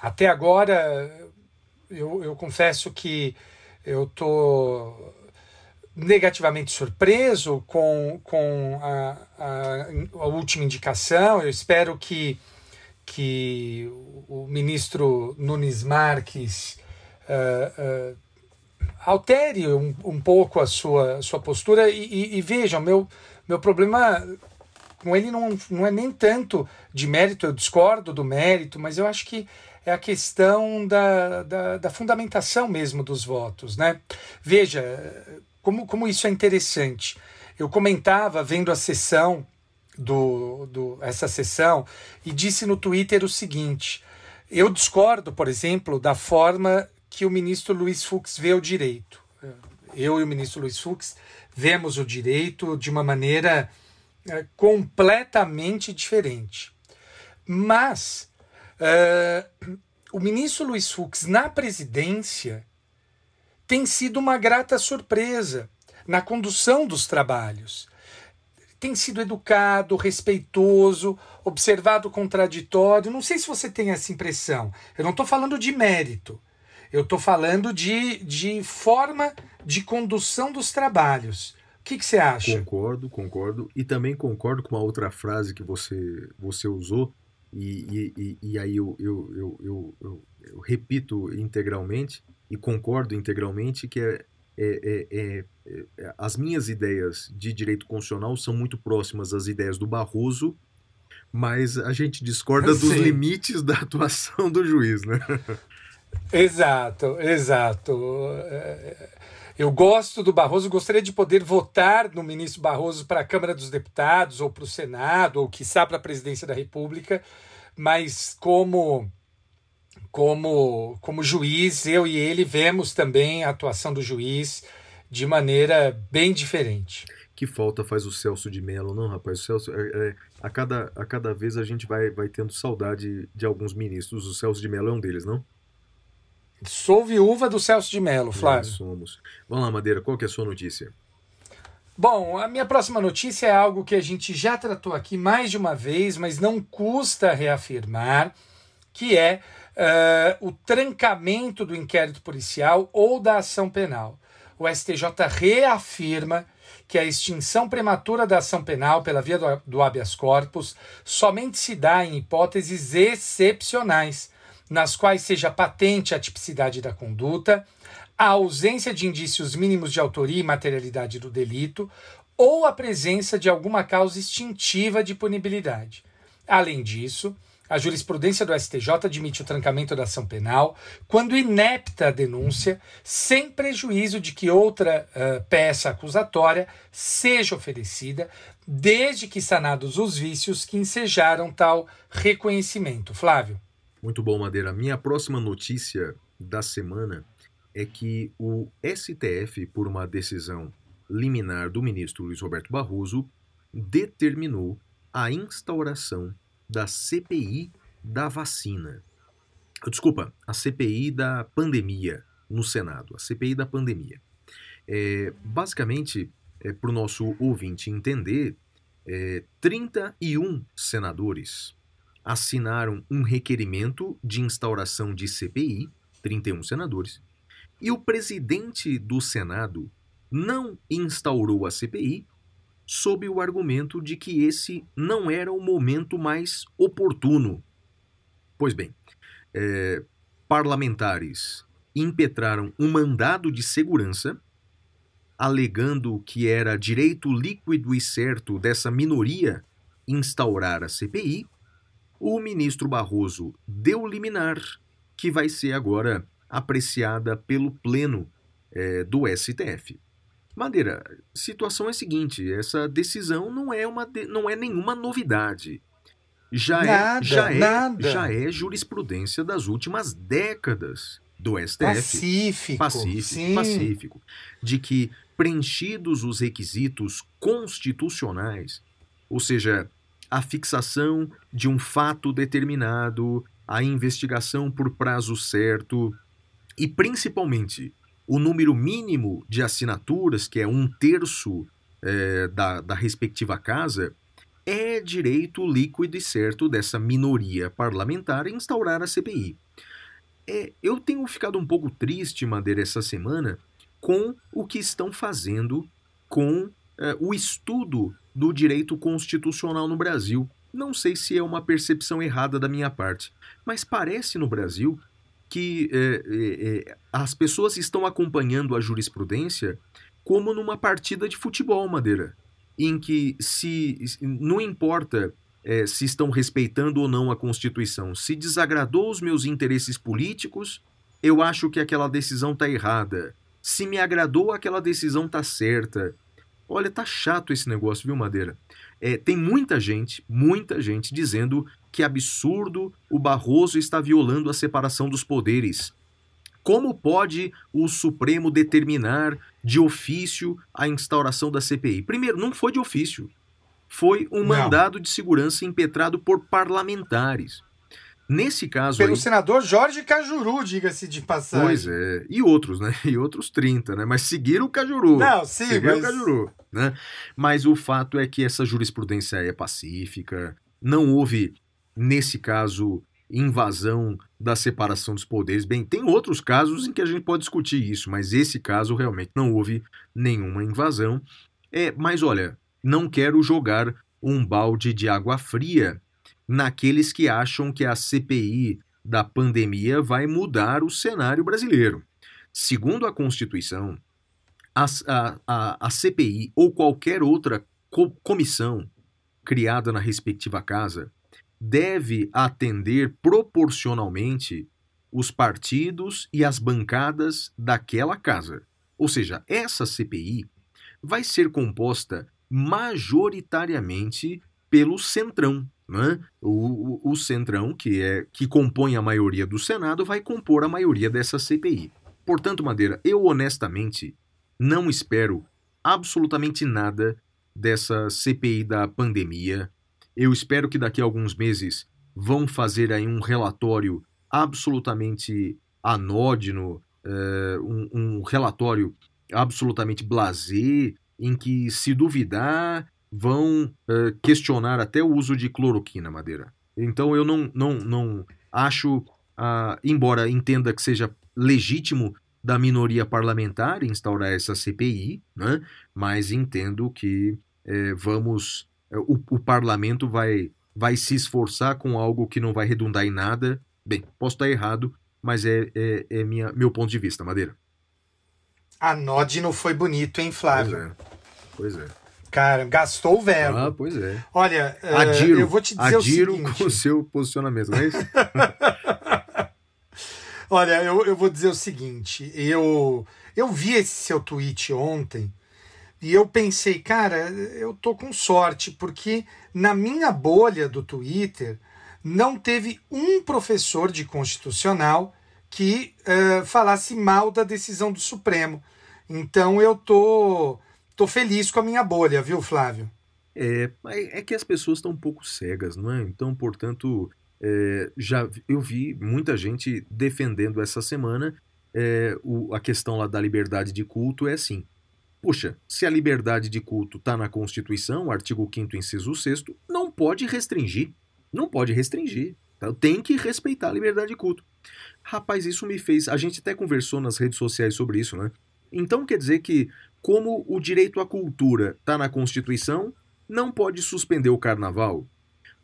até agora, eu, eu confesso que eu tô negativamente surpreso com, com a, a, a última indicação. Eu espero que, que o ministro Nunes Marques ah, ah, altere um, um pouco a sua, sua postura e, e, e vejam, meu, meu problema com ele não, não é nem tanto de mérito, eu discordo do mérito, mas eu acho que é a questão da, da, da fundamentação mesmo dos votos. Né? Veja como, como isso é interessante. Eu comentava vendo a sessão do, do essa sessão e disse no Twitter o seguinte: eu discordo, por exemplo, da forma que o ministro Luiz Fux vê o direito. Eu e o ministro Luiz Fux vemos o direito de uma maneira é, completamente diferente. Mas é, o ministro Luiz Fux, na presidência, tem sido uma grata surpresa na condução dos trabalhos. Tem sido educado, respeitoso, observado contraditório. Não sei se você tem essa impressão. Eu não estou falando de mérito. Eu estou falando de, de forma de condução dos trabalhos. O que, você acha? Concordo, concordo. E também concordo com uma outra frase que você, você usou, e, e, e aí eu, eu, eu, eu repito integralmente e concordo integralmente que é, é, é, é, as minhas ideias de direito constitucional são muito próximas às ideias do Barroso, mas a gente discorda dos Sim. limites da atuação do juiz, né? Exato, exato. É, Eu gosto do Barroso, gostaria de poder votar no ministro Barroso para a Câmara dos Deputados, ou para o Senado, ou quiçá para a presidência da República, mas como, como, como juiz, eu e ele vemos também a atuação do juiz de maneira bem diferente. Que falta faz o Celso de Mello, não, rapaz? O Celso, é, é, a, cada, a cada vez a gente vai, vai tendo saudade de alguns ministros. O Celso de Mello é um deles, não? Sou viúva do Celso de Mello, Flávio. somos. Vamos lá, Madeira, qual que é a sua notícia? Bom, a minha próxima notícia é algo que a gente já tratou aqui mais de uma vez, mas não custa reafirmar, que é eh, o trancamento do inquérito policial ou da ação penal. O STJ reafirma que a extinção prematura da ação penal pela via do, do habeas corpus somente se dá em hipóteses excepcionais, nas quais seja patente a tipicidade da conduta, a ausência de indícios mínimos de autoria e materialidade do delito ou a presença de alguma causa extintiva de punibilidade. Além disso, a jurisprudência do STJ admite o trancamento da ação penal quando inepta a denúncia, sem prejuízo de que outra eh, peça acusatória seja oferecida, desde que sanados os vícios que ensejaram tal reconhecimento. Flávio. Muito bom, Madeira. Minha próxima notícia da semana é que o STF, por uma decisão liminar do ministro Luiz Roberto Barroso, determinou a instauração da CPI da vacina. Desculpa, a CPI da pandemia no Senado, a CPI da pandemia. É, basicamente, é, para o nosso ouvinte entender, é, 31 senadores assinaram um requerimento de instauração de CPI, 31 senadores, e o presidente do Senado não instaurou a CPI sob o argumento de que esse não era o momento mais oportuno. Pois bem, é, parlamentares impetraram um mandado de segurança, alegando que era direito líquido e certo dessa minoria instaurar a CPI. O ministro Barroso deu liminar, que vai ser agora apreciada pelo Pleno é, do STF. Madeira, situação é a seguinte: essa decisão não é, uma de- não é nenhuma novidade. Já, Nada, é, já, é, nada. já é jurisprudência das últimas décadas do STF. Pacífico. Pacífico, sim. pacífico. De que, preenchidos os requisitos constitucionais, ou seja, a fixação de um fato determinado, a investigação por prazo certo e, principalmente, o número mínimo de assinaturas, que é um terço eh, da, da respectiva casa, é direito líquido e certo dessa minoria parlamentar instaurar a CPI. É, eu tenho ficado um pouco triste, Madeira, essa semana com o que estão fazendo com eh, o estudo do direito constitucional no Brasil. Não sei se é uma percepção errada da minha parte, mas parece no Brasil que eh, eh, as pessoas estão acompanhando a jurisprudência como numa partida de futebol, Madeira, em que se não importa eh, se estão respeitando ou não a Constituição, se desagradou os meus interesses políticos, eu acho que aquela decisão está errada. Se me agradou, aquela decisão tá certa. Olha, tá chato esse negócio, viu, Madeira? É, tem muita gente, muita gente dizendo que absurdo o Barroso está violando a separação dos poderes. Como pode o Supremo determinar de ofício a instauração da CPI? Primeiro, não foi de ofício. Foi um Não. mandado de segurança impetrado por parlamentares. Nesse caso Pelo aí, senador Jorge Cajuru, diga-se de passagem. Pois é, e outros, né? (laughs) E outros 30, né? Mas seguiram o Cajuru. Não, sim, seguiram mas- o Cajuru, né? Mas o fato é que essa jurisprudência é pacífica, não houve, nesse caso, invasão da separação dos poderes. Bem, tem outros casos em que a gente pode discutir isso, mas esse caso realmente não houve nenhuma invasão. É, mas olha, não quero jogar um balde de água fria naqueles que acham que a CPI da pandemia vai mudar o cenário brasileiro. Segundo a Constituição, a, a, a, a CPI ou qualquer outra co- comissão criada na respectiva casa deve atender proporcionalmente os partidos e as bancadas daquela casa. Ou seja, essa CPI vai ser composta majoritariamente pelo Centrão. Né? O, o, o Centrão, que, é, que compõe a maioria do Senado, vai compor a maioria dessa CPI. Portanto, Madeira, eu honestamente não espero absolutamente nada dessa CPI da pandemia. Eu espero que daqui a alguns meses vão fazer aí um relatório absolutamente anódino, eh, um, um relatório absolutamente blasé, em que, se duvidar, vão eh, questionar até o uso de cloroquina, Madeira. Então eu não, não, não acho, ah, embora entenda que seja legítimo da minoria parlamentar instaurar essa CPI, né? mas entendo que eh, vamos. eh, o, o parlamento vai, vai se esforçar com algo que não vai redundar em nada. Bem, posso estar errado, mas é, é, é minha, meu ponto de vista, Madeira. Anódino foi bonito, hein, Pois Flávio? é. Pois é. Cara, gastou o verbo. Ah, pois é. Olha, eh, Adiro, eu vou te dizer adiro o seguinte. com o seu posicionamento, não é isso? (laughs) Olha, eu, eu vou dizer o seguinte, eu, eu vi esse seu tweet ontem e eu pensei, cara, eu tô com sorte, porque na minha bolha do Twitter não teve um professor de constitucional que eh, falasse mal da decisão do Supremo. Então eu tô, tô feliz com a minha bolha, viu, Flávio? É, é que as pessoas estão um pouco cegas, não é? Então, portanto, é, já eu vi muita gente defendendo essa semana é, o- a questão lá da liberdade de culto é assim. Puxa, se a liberdade de culto está na Constituição, artigo 5º, inciso 6 não pode restringir. Não pode restringir. tá? Tem que respeitar a liberdade de culto. Rapaz, isso me fez... A gente até conversou nas redes sociais sobre isso, né? Então quer dizer que, como o direito à cultura está na Constituição, não pode suspender o carnaval.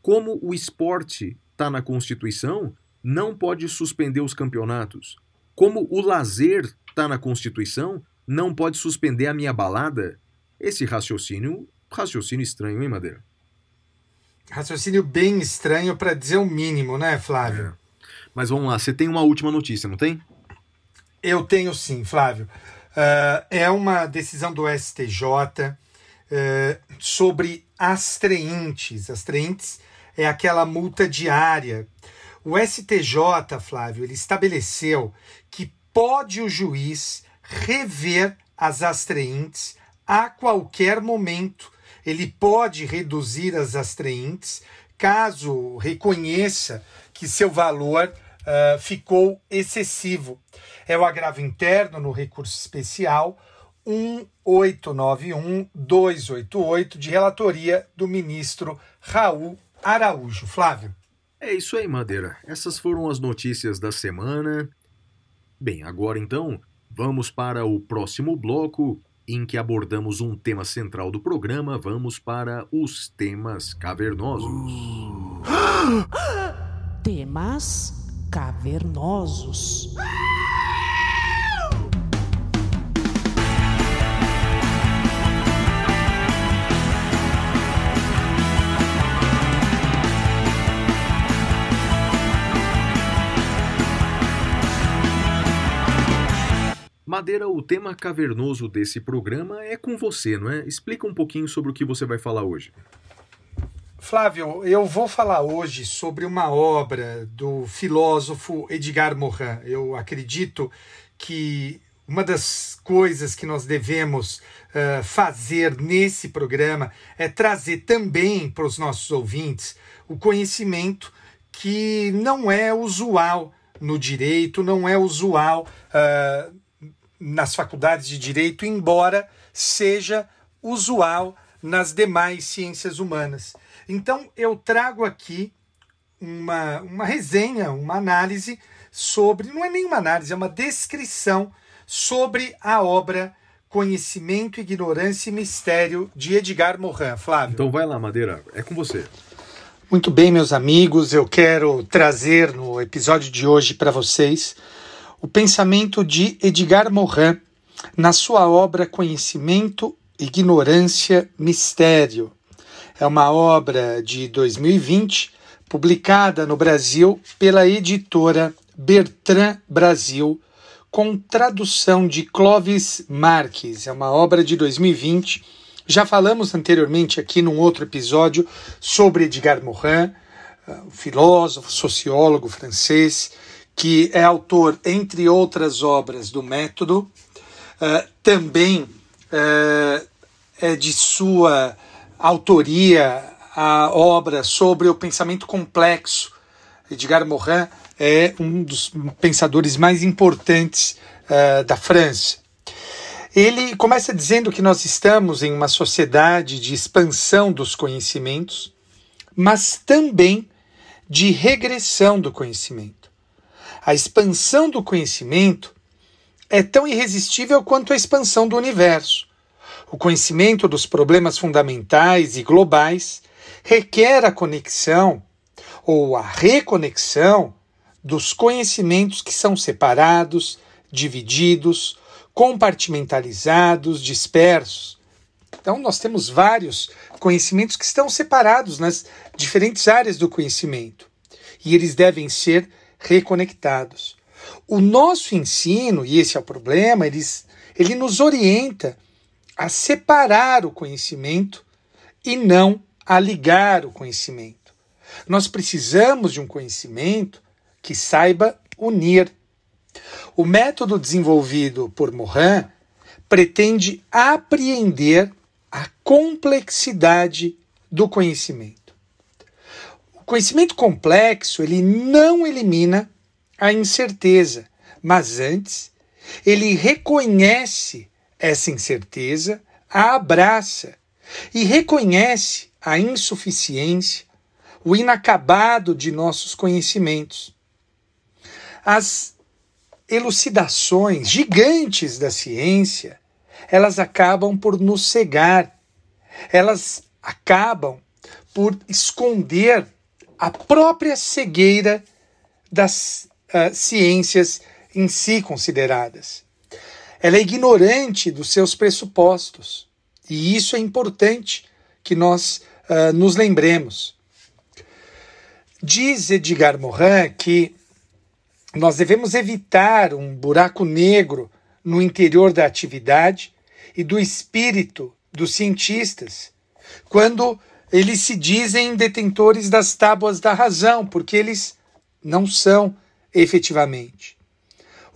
Como o esporte está na Constituição, não pode suspender os campeonatos. Como o lazer está na Constituição, não pode suspender a minha balada. Esse raciocínio, raciocínio estranho, hein, Madeira? Raciocínio bem estranho para dizer o mínimo, né, Flávio? Mas vamos lá, você tem uma última notícia, não tem? Eu tenho sim, Flávio. Ah, é uma decisão do STJ eh, sobre astreintes. Astreintes é aquela multa diária. O STJ, Flávio, ele estabeleceu que pode o juiz rever as astreintes a qualquer momento. Ele pode reduzir as astreintes caso reconheça que seu valor ah, ficou excessivo. É o agravo interno no recurso especial 1891-288, de relatoria do ministro Raul Araújo. Flávio. É isso aí, Madeira. Essas foram as notícias da semana. Bem, agora então, vamos para o próximo bloco em que abordamos um tema central do programa. Vamos para os temas cavernosos. (gasps) Temas cavernosos. Madeira, o tema cavernoso desse programa é com você, não é? Explica um pouquinho sobre o que você vai falar hoje. Flávio, eu vou falar hoje sobre uma obra do filósofo Edgar Morin. Eu acredito que uma das coisas que nós devemos eh, fazer nesse programa é trazer também para os nossos ouvintes o conhecimento que não é usual no direito, não é usual ah, nas faculdades de direito, embora seja usual nas demais ciências humanas. Então, eu trago aqui uma, uma resenha, uma análise sobre, não é nem uma análise, é uma descrição sobre a obra Conhecimento, Ignorância e Mistério de Edgar Morin. Flávio. Então vai lá, Madeira, é com você. Muito bem, meus amigos, eu quero trazer no episódio de hoje para vocês o pensamento de Edgar Morin na sua obra Conhecimento, Ignorância, Mistério. É uma obra de 2020, publicada no Brasil pela editora Bertrand Brasil, com tradução de Clovis Marques. É uma obra de 2020 já falamos anteriormente aqui num outro episódio sobre Edgar Morin, um filósofo, sociólogo francês, que é autor, entre outras obras, do Método. Uh, também uh, é de sua autoria a obra sobre o pensamento complexo. Edgar Morin é um dos pensadores mais importantes uh, da França. Ele começa dizendo que nós estamos em uma sociedade de expansão dos conhecimentos, mas também de regressão do conhecimento. A expansão do conhecimento é tão irresistível quanto a expansão do universo. O conhecimento dos problemas fundamentais e globais requer a conexão ou a reconexão dos conhecimentos que são separados, divididos compartimentalizados, dispersos. Então, nós temos vários conhecimentos que estão separados nas diferentes áreas do conhecimento e eles devem ser reconectados. O nosso ensino, e esse é o problema, eles, ele nos orienta a separar o conhecimento e não a ligar o conhecimento. Nós precisamos de um conhecimento que saiba unir o método desenvolvido por Morin pretende apreender a complexidade do conhecimento. O conhecimento complexo, ele não elimina a incerteza, mas antes ele reconhece essa incerteza, a abraça e reconhece a insuficiência, o inacabado de nossos conhecimentos. As elucidações gigantes da ciência, elas acabam por nos cegar, elas acabam por esconder a própria cegueira das uh, ciências em si consideradas. Ela é ignorante dos seus pressupostos, e isso é importante que nós uh, nos lembremos. Diz Edgar Morin que nós devemos evitar um buraco negro no interior da atividade e do espírito dos cientistas, quando eles se dizem detentores das tábuas da razão, porque eles não são efetivamente.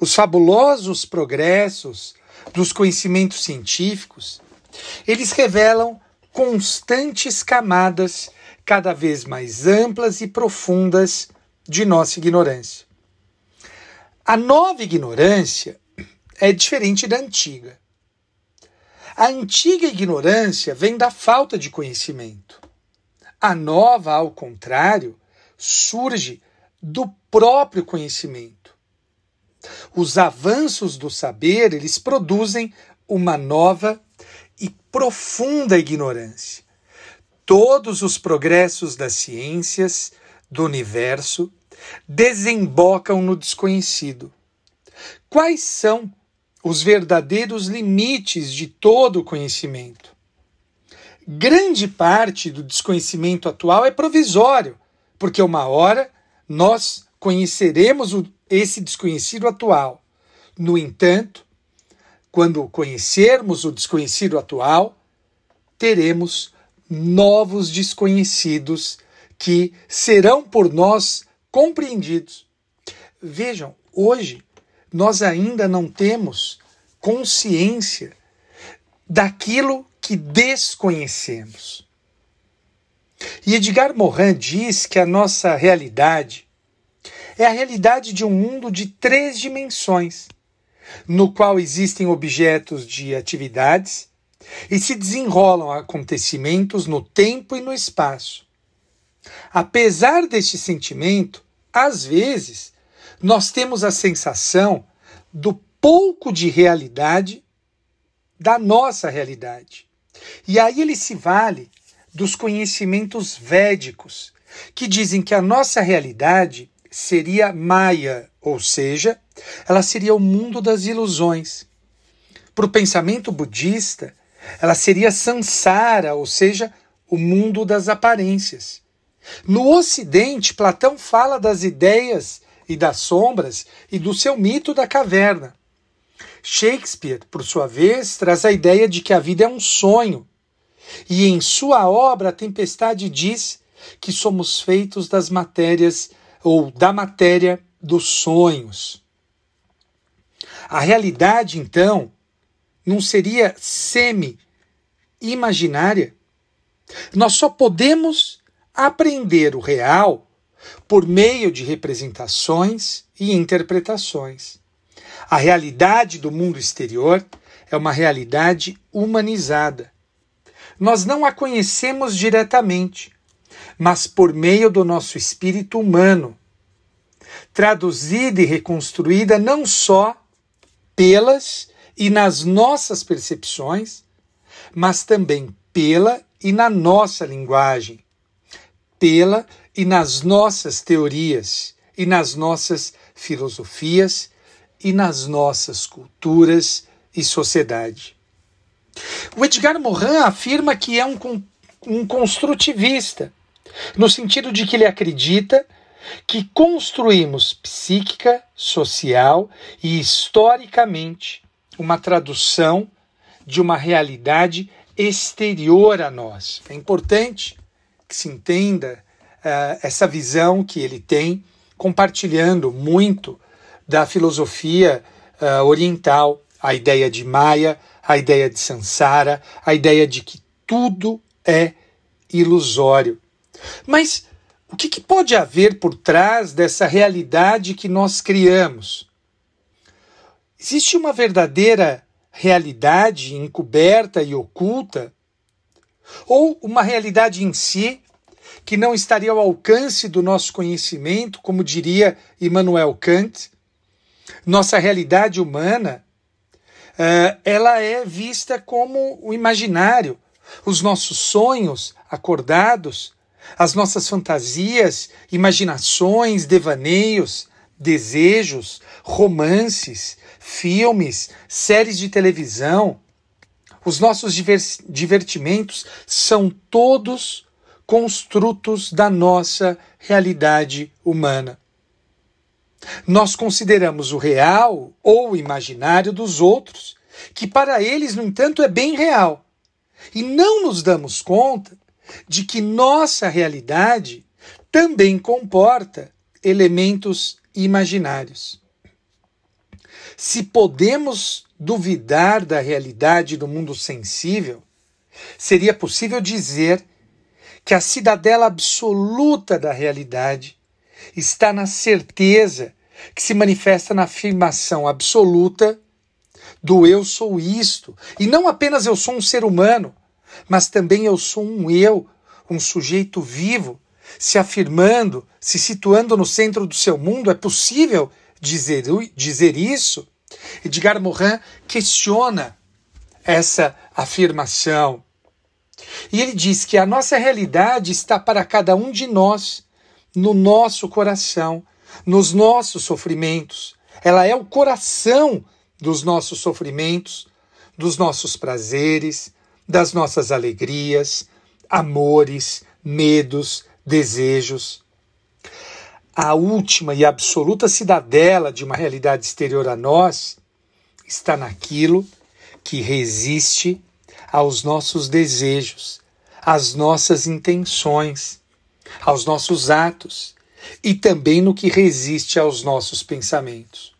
Os fabulosos progressos dos conhecimentos científicos, eles revelam constantes camadas cada vez mais amplas e profundas de nossa ignorância. A nova ignorância é diferente da antiga. A antiga ignorância vem da falta de conhecimento. A nova, ao contrário, surge do próprio conhecimento. Os avanços do saber, eles produzem uma nova e profunda ignorância. Todos os progressos das ciências, do universo, desembocam no desconhecido. Quais são os verdadeiros limites de todo o conhecimento? Grande parte do desconhecimento atual é provisório, porque uma hora nós conheceremos esse desconhecido atual. No entanto, quando conhecermos o desconhecido atual, teremos novos desconhecidos que serão por nós compreendidos. Vejam, hoje nós ainda não temos consciência daquilo que desconhecemos. E Edgar Morin diz que a nossa realidade é a realidade de um mundo de três dimensões, no qual existem objetos de atividades e se desenrolam acontecimentos no tempo e no espaço. Apesar deste sentimento, às vezes nós temos a sensação do pouco de realidade da nossa realidade. E aí ele se vale dos conhecimentos védicos que dizem que a nossa realidade seria Maya, ou seja, ela seria o mundo das ilusões. Para o pensamento budista, ela seria Sansara, ou seja, o mundo das aparências. No Ocidente, Platão fala das ideias e das sombras e do seu mito da caverna. Shakespeare, por sua vez, traz a ideia de que a vida é um sonho. E em sua obra, A Tempestade diz que somos feitos das matérias ou da matéria dos sonhos. A realidade, então, não seria semi-imaginária? Nós só podemos aprender o real por meio de representações e interpretações. A realidade do mundo exterior é uma realidade humanizada. Nós não a conhecemos diretamente, mas por meio do nosso espírito humano, traduzida e reconstruída não só pelas e nas nossas percepções, mas também pela e na nossa linguagem, pela e nas nossas teorias e nas nossas filosofias e nas nossas culturas e sociedade. O Edgar Morin afirma que é um, um construtivista, no sentido de que ele acredita que construímos psíquica, social e historicamente uma tradução de uma realidade exterior a nós. É importante que se entenda uh, essa visão que ele tem, compartilhando muito da filosofia uh, oriental, a ideia de Maya, a ideia de Sansara, a ideia de que tudo é ilusório. Mas o que, que pode haver por trás dessa realidade que nós criamos? Existe uma verdadeira realidade encoberta e oculta? Ou uma realidade em si que não estaria ao alcance do nosso conhecimento, como diria Immanuel Kant? Nossa realidade humana, uh, ela é vista como o imaginário, os nossos sonhos acordados, as nossas fantasias, imaginações, devaneios, desejos, romances, filmes, séries de televisão, os nossos divertimentos são todos construtos da nossa realidade humana. Nós consideramos o real ou o imaginário dos outros, que para eles, no entanto, é bem real. E não nos damos conta de que nossa realidade também comporta elementos imaginários. Se podemos duvidar da realidade do mundo sensível, seria possível dizer que a cidadela absoluta da realidade está na certeza que se manifesta na afirmação absoluta do eu sou isto, e não apenas eu sou um ser humano, mas também eu sou um eu, um sujeito vivo, se afirmando, se situando no centro do seu mundo. É possível dizer, dizer isso? Edgar Morin questiona essa afirmação. E ele diz que a nossa realidade está para cada um de nós, no nosso coração, nos nossos sofrimentos. Ela é o coração dos nossos sofrimentos, dos nossos prazeres, das nossas alegrias, amores, medos, desejos. A última e absoluta cidadela de uma realidade exterior a nós está naquilo que resiste aos nossos desejos, às nossas intenções, aos nossos atos e também no que resiste aos nossos pensamentos.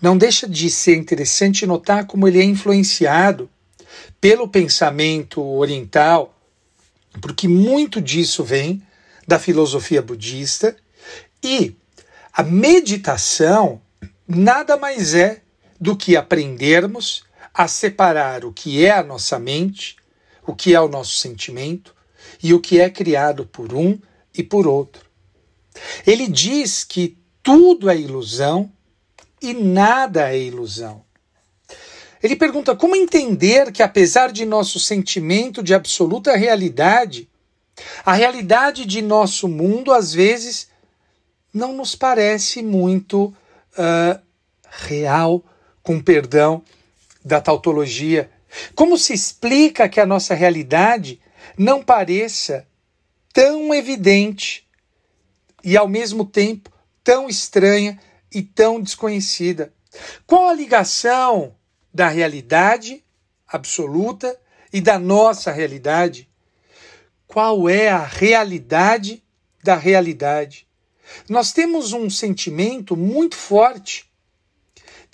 Não deixa de ser interessante notar como ele é influenciado pelo pensamento oriental, porque muito disso vem da filosofia budista e a meditação nada mais é do que aprendermos a separar o que é a nossa mente, o que é o nosso sentimento e o que é criado por um e por outro. Ele diz que tudo é ilusão e nada é ilusão. Ele pergunta como entender que, apesar de nosso sentimento de absoluta realidade, A realidade de nosso mundo, às vezes, não nos parece muito ah, real, com perdão da tautologia. Como se explica que a nossa realidade não pareça tão evidente e, ao mesmo tempo, tão estranha e tão desconhecida? Qual a ligação da realidade absoluta e da nossa realidade? Qual é a realidade da realidade? Nós temos um sentimento muito forte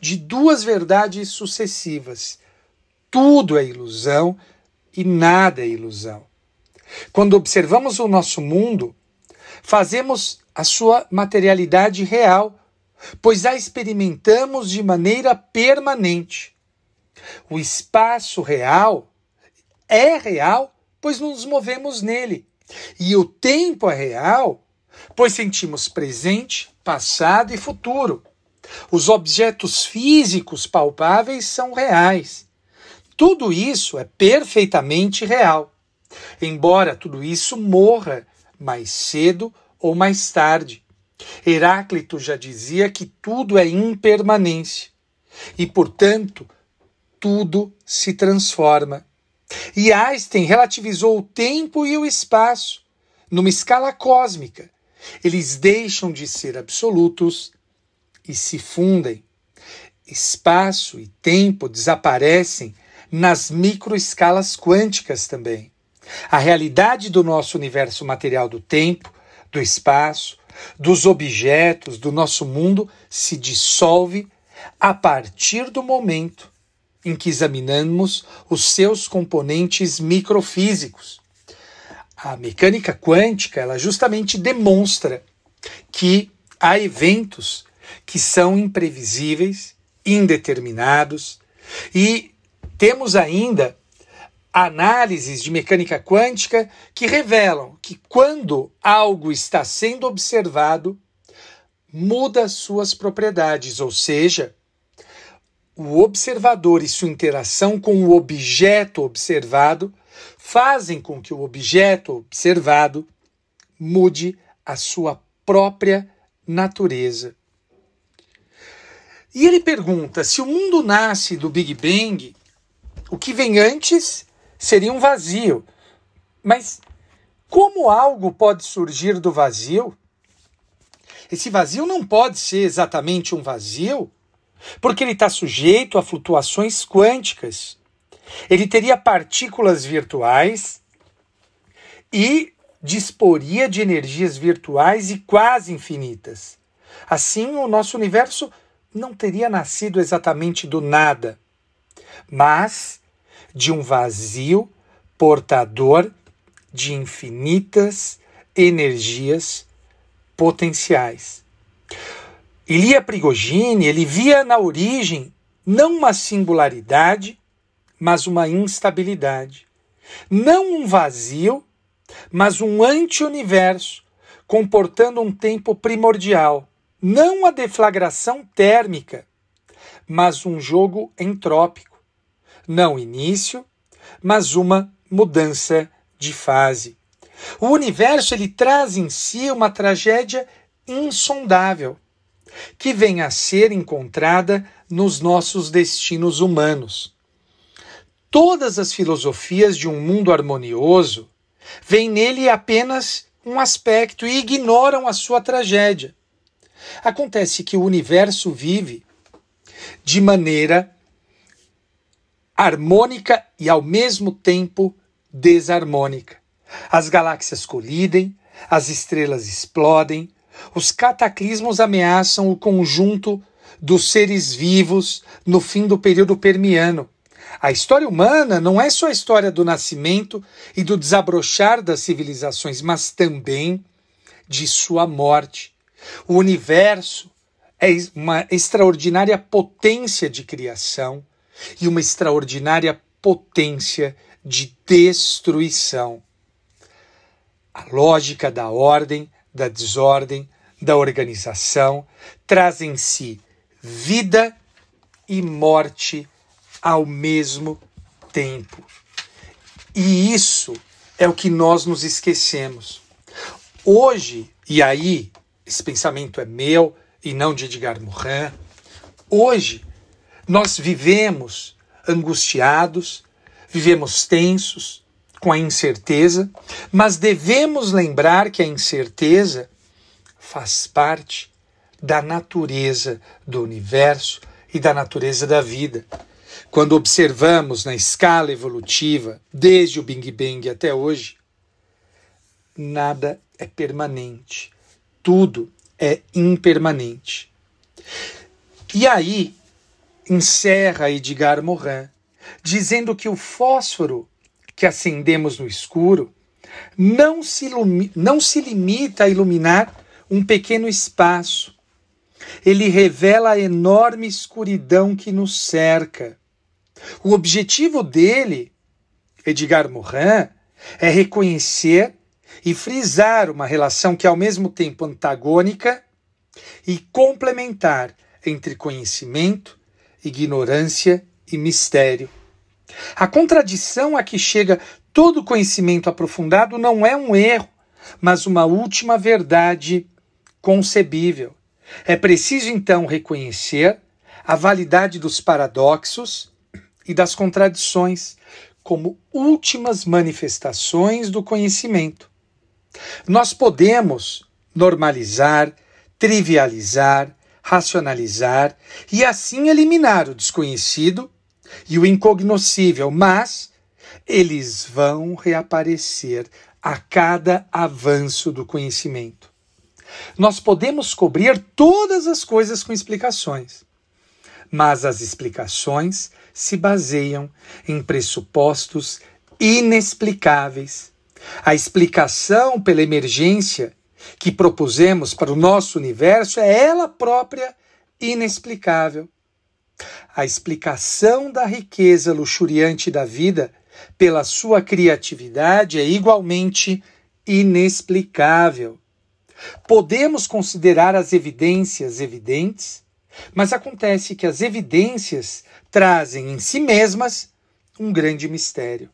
de duas verdades sucessivas. Tudo é ilusão e nada é ilusão. Quando observamos o nosso mundo, fazemos a sua materialidade real, pois a experimentamos de maneira permanente. O espaço real é real, pois nos movemos nele. E o tempo é real, pois sentimos presente, passado e futuro. Os objetos físicos palpáveis são reais. Tudo isso é perfeitamente real. Embora tudo isso morra mais cedo ou mais tarde. Heráclito já dizia que tudo é impermanência e, portanto, tudo se transforma. E Einstein relativizou o tempo e o espaço numa escala cósmica. Eles deixam de ser absolutos e se fundem. Espaço e tempo desaparecem nas microescalas quânticas também. A realidade do nosso universo material do tempo, do espaço, dos objetos, do nosso mundo se dissolve a partir do momento em que examinamos os seus componentes microfísicos. A mecânica quântica, ela justamente demonstra que há eventos que são imprevisíveis, indeterminados, e temos ainda análises de mecânica quântica que revelam que quando algo está sendo observado, muda suas propriedades, ou seja, o observador e sua interação com o objeto observado fazem com que o objeto observado mude a sua própria natureza. E ele pergunta: se o mundo nasce do Big Bang, o que vem antes seria um vazio. Mas como algo pode surgir do vazio? Esse vazio não pode ser exatamente um vazio, porque ele está sujeito a flutuações quânticas. Ele teria partículas virtuais e disporia de energias virtuais e quase infinitas. Assim, o nosso universo não teria nascido exatamente do nada, mas de um vazio portador de infinitas energias potenciais. Ilia Prigogine, ele via na origem não uma singularidade, mas uma instabilidade. Não um vazio, mas um anti-universo, comportando um tempo primordial. Não a deflagração térmica, mas um jogo entrópico. Não início, mas uma mudança de fase. O universo ele traz em si uma tragédia insondável, que vem a ser encontrada nos nossos destinos humanos. Todas as filosofias de um mundo harmonioso veem nele apenas um aspecto e ignoram a sua tragédia. Acontece que o universo vive de maneira harmônica e ao mesmo tempo desarmônica. As galáxias colidem, as estrelas explodem, os cataclismos ameaçam o conjunto dos seres vivos no fim do período permiano. A história humana não é só a história do nascimento e do desabrochar das civilizações, mas também de sua morte. O universo é uma extraordinária potência de criação e uma extraordinária potência de destruição. A lógica da ordem, da desordem, da organização traz em si vida e morte ao mesmo tempo. E isso é o que nós nos esquecemos. Hoje, e aí, esse pensamento é meu e não de Edgar Morin, hoje nós vivemos angustiados, vivemos tensos, com a incerteza, mas devemos lembrar que a incerteza faz parte da natureza do universo e da natureza da vida. Quando observamos na escala evolutiva, desde o Big Bang até hoje, nada é permanente. Tudo é impermanente. E aí, encerra Edgar Morin, dizendo que o fósforo que acendemos no escuro não se, não se limita a iluminar um pequeno espaço. Ele revela a enorme escuridão que nos cerca. O objetivo dele, Edgar Morin, é reconhecer e frisar uma relação que é ao mesmo tempo antagônica e complementar entre conhecimento, ignorância e mistério. A contradição a que chega todo conhecimento aprofundado não é um erro, mas uma última verdade concebível. É preciso então reconhecer a validade dos paradoxos e das contradições como últimas manifestações do conhecimento. Nós podemos normalizar, trivializar, racionalizar e assim eliminar o desconhecido e o incognoscível, mas eles vão reaparecer a cada avanço do conhecimento. Nós podemos cobrir todas as coisas com explicações, mas as explicações se baseiam em pressupostos inexplicáveis. A explicação pela emergência que propusemos para o nosso universo é ela própria inexplicável. A explicação da riqueza luxuriante da vida pela sua criatividade é igualmente inexplicável. Podemos considerar as evidências evidentes, mas acontece que as evidências trazem em si mesmas um grande mistério.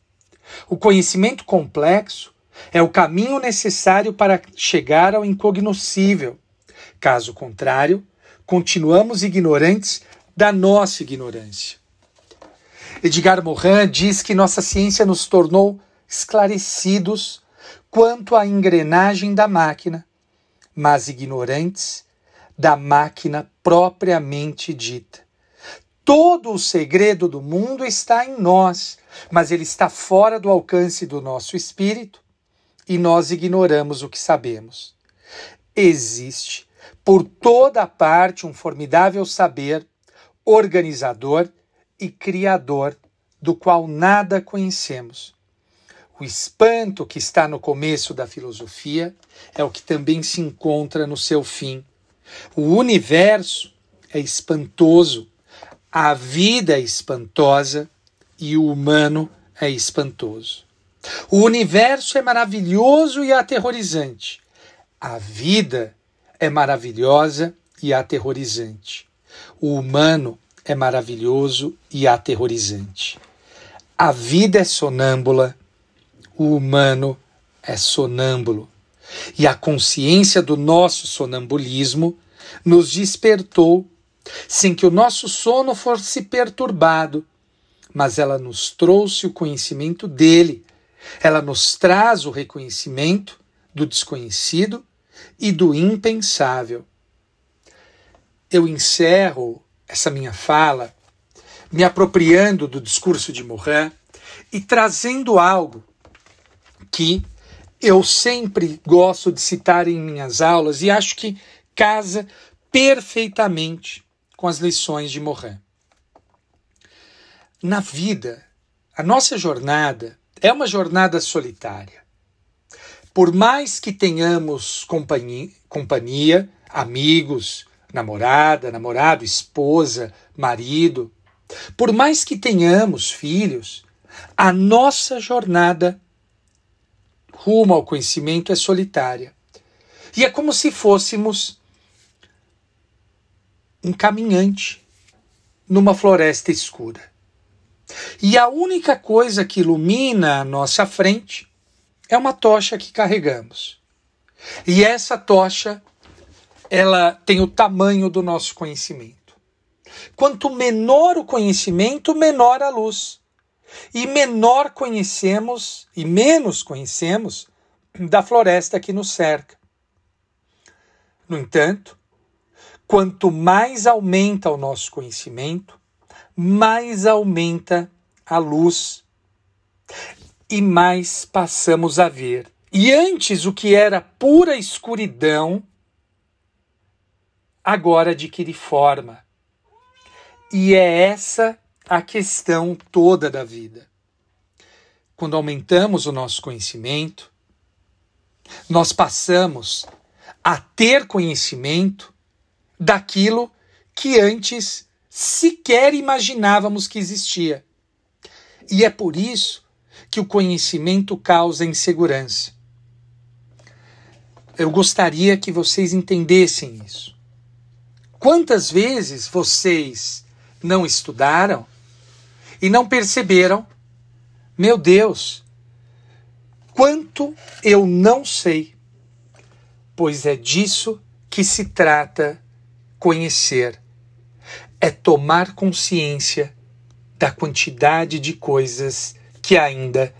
O conhecimento complexo é o caminho necessário para chegar ao incognoscível. Caso contrário, continuamos ignorantes da nossa ignorância. Edgar Morin diz que nossa ciência nos tornou esclarecidos quanto à engrenagem da máquina, mas ignorantes da máquina propriamente dita. Todo o segredo do mundo está em nós, mas ele está fora do alcance do nosso espírito e nós ignoramos o que sabemos. Existe por toda parte um formidável saber organizador e criador, do qual nada conhecemos. O espanto que está no começo da filosofia é o que também se encontra no seu fim. O universo é espantoso, a vida é espantosa e o humano é espantoso. O universo é maravilhoso e aterrorizante. A vida é maravilhosa e aterrorizante. O humano é maravilhoso e aterrorizante. A vida é sonâmbula, o humano é sonâmbulo. E a consciência do nosso sonambulismo nos despertou sem que o nosso sono fosse perturbado, mas ela nos trouxe o conhecimento dele. Ela nos traz o reconhecimento do desconhecido e do impensável eu encerro essa minha fala me apropriando do discurso de Morin e trazendo algo que eu sempre gosto de citar em minhas aulas e acho que casa perfeitamente com as lições de Morin. Na vida, a nossa jornada é uma jornada solitária. Por mais que tenhamos companhia, companhia amigos, namorada, namorado, esposa, marido. Por mais que tenhamos filhos, a nossa jornada rumo ao conhecimento é solitária. E é como se fôssemos um caminhante numa floresta escura. E a única coisa que ilumina a nossa frente é uma tocha que carregamos. E essa tocha, ela tem o tamanho do nosso conhecimento. Quanto menor o conhecimento, menor a luz. E menor conhecemos e menos conhecemos da floresta que nos cerca. No entanto, quanto mais aumenta o nosso conhecimento, mais aumenta a luz e mais passamos a ver. E antes o que era pura escuridão, agora adquire forma. E é essa a questão toda da vida. Quando aumentamos o nosso conhecimento, nós passamos a ter conhecimento daquilo que antes sequer imaginávamos que existia. E é por isso que o conhecimento causa insegurança. Eu gostaria que vocês entendessem isso. Quantas vezes vocês não estudaram e não perceberam? Meu Deus, quanto eu não sei, pois é disso que se trata conhecer. É tomar consciência da quantidade de coisas que ainda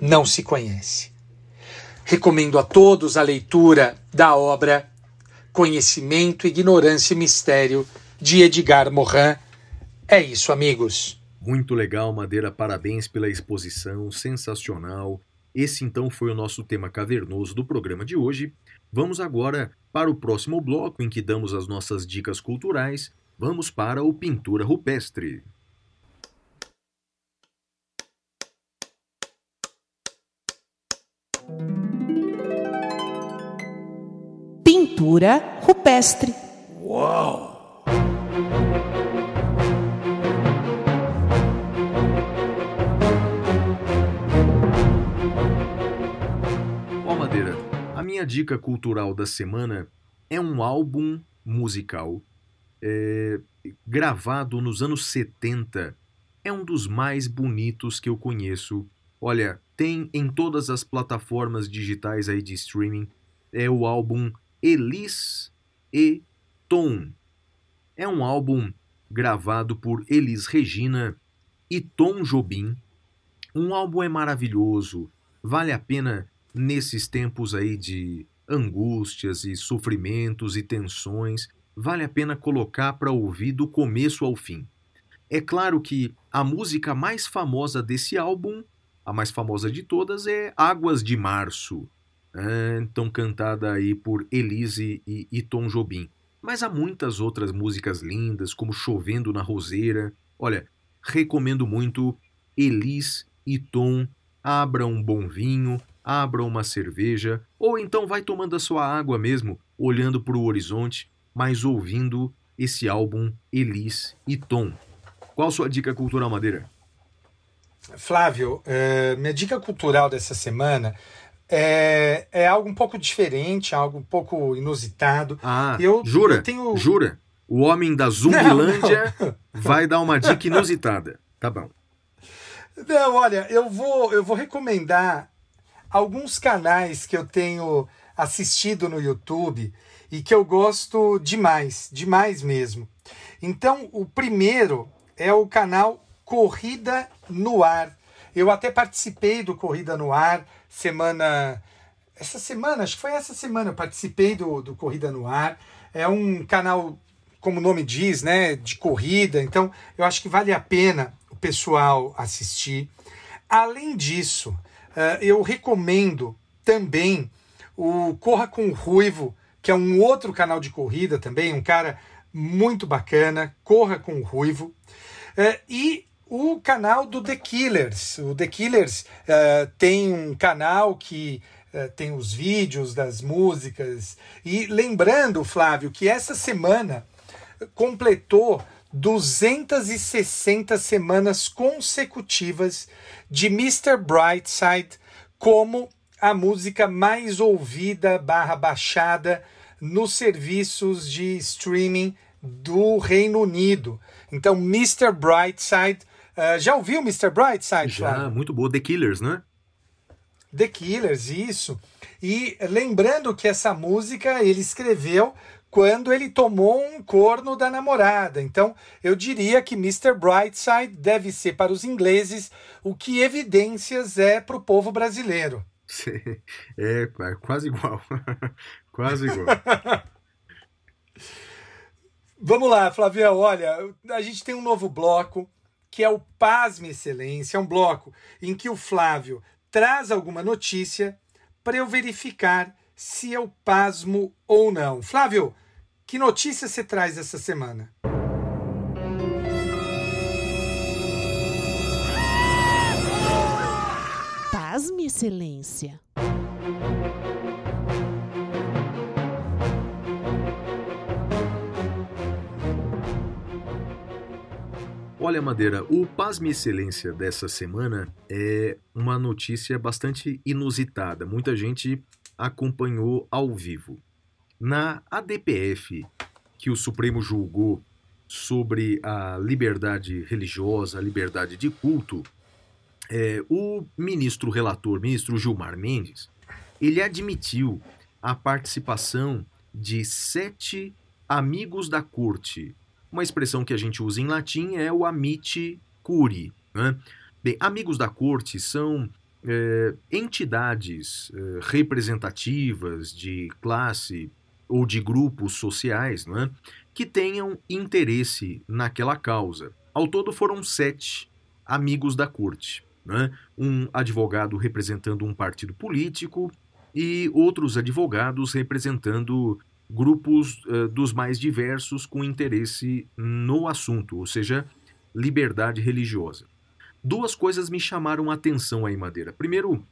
não se conhece. Recomendo a todos a leitura da obra Conhecimento, Ignorância e Mistério de Edgar Morin. É isso, amigos. Muito legal, Madeira. Parabéns pela exposição, sensacional. Esse então foi o nosso tema cavernoso do programa de hoje. Vamos agora para o próximo bloco em que damos as nossas dicas culturais. Vamos para o Pintura Rupestre. Pintura rupestre. Ó, Madeira, a minha dica cultural da semana é um álbum musical é, gravado nos anos 70. É um dos mais bonitos que eu conheço. Olha, tem em todas as plataformas digitais aí de streaming. É o álbum Elis e Tom. É um álbum gravado por Elis Regina e Tom Jobim. Um álbum é maravilhoso, vale a pena nesses tempos aí de angústias e sofrimentos e tensões, vale a pena colocar para ouvir do começo ao fim. É claro que a música mais famosa desse álbum, a mais famosa de todas, é Águas de Março, então cantada aí por Elise e, Tom Jobim. Mas há muitas outras músicas lindas, como Chovendo na Roseira. Olha, recomendo muito Elis e Tom. Abra um bom vinho, abra uma cerveja, ou então vai tomando a sua água mesmo, olhando para o horizonte, mas ouvindo esse álbum Elis e Tom. Qual sua dica cultural, Madeira? Flávio, eh, minha dica cultural dessa semana é, é algo um pouco diferente, algo um pouco inusitado. Ah, Eu- jura? eu tenho- Jura? O homem da Zumbilândia (laughs) vai dar uma dica inusitada. Tá bom. Não, olha, eu vou, eu vou recomendar alguns canais que eu tenho assistido no YouTube e que eu gosto demais, demais mesmo. Então, o primeiro é o canal Corrida no Ar. Eu até participei do Corrida no Ar semana. Essa semana, acho que foi essa semana, eu participei do, do Corrida no Ar. É um canal, como o nome diz, né, de corrida. Então, eu acho que vale a pena o pessoal assistir. Além disso, eh, eu recomendo também o Corra com o Ruivo, que é um outro canal de corrida também, um cara muito bacana, Corra com o Ruivo. Eh, e o canal do The Killers. O The Killers eh, tem um canal que eh, tem os vídeos das músicas. E lembrando, Flávio, que essa semana completou 260 semanas consecutivas de Mr. Brightside como a música mais ouvida barra baixada nos serviços de streaming do Reino Unido. Então, Mr. Brightside. Ah, já ouviu Mr. Brightside, Já, Flávio? muito boa. The Killers, né? The Killers, isso. E lembrando que essa música ele escreveu quando ele tomou um corno da namorada. Então, eu diria que Mr. Brightside deve ser para os ingleses o que evidências é para o povo brasileiro. (laughs) É, é quase igual. (laughs) quase igual. (laughs) Vamos lá, Flavião. Olha, a gente tem um novo bloco que é o Pasme Excelência. É um bloco em que o Flávio traz alguma notícia para eu verificar se eu pasmo ou não. Flávio, que notícia você traz essa semana? Pasme, Excelência. Olha, Madeira, o Pasme Excelência dessa semana é uma notícia bastante inusitada. Muita gente acompanhou ao vivo. Na ADPF, que o Supremo julgou sobre a liberdade religiosa, a liberdade de culto, é, o ministro relator, ministro Gilmar Mendes, ele admitiu a participação de sete amigos da corte. Uma expressão que a gente usa em latim é o amite curi. Né? Bem, amigos da corte são é, entidades é, representativas de classe ou de grupos sociais né, que tenham interesse naquela causa. Ao todo foram sete amigos da corte. Né? Um advogado representando um partido político e outros advogados representando grupos uh, dos mais diversos com interesse no assunto, ou seja, liberdade religiosa. Duas coisas me chamaram a atenção aí, Madeira. Primeiro,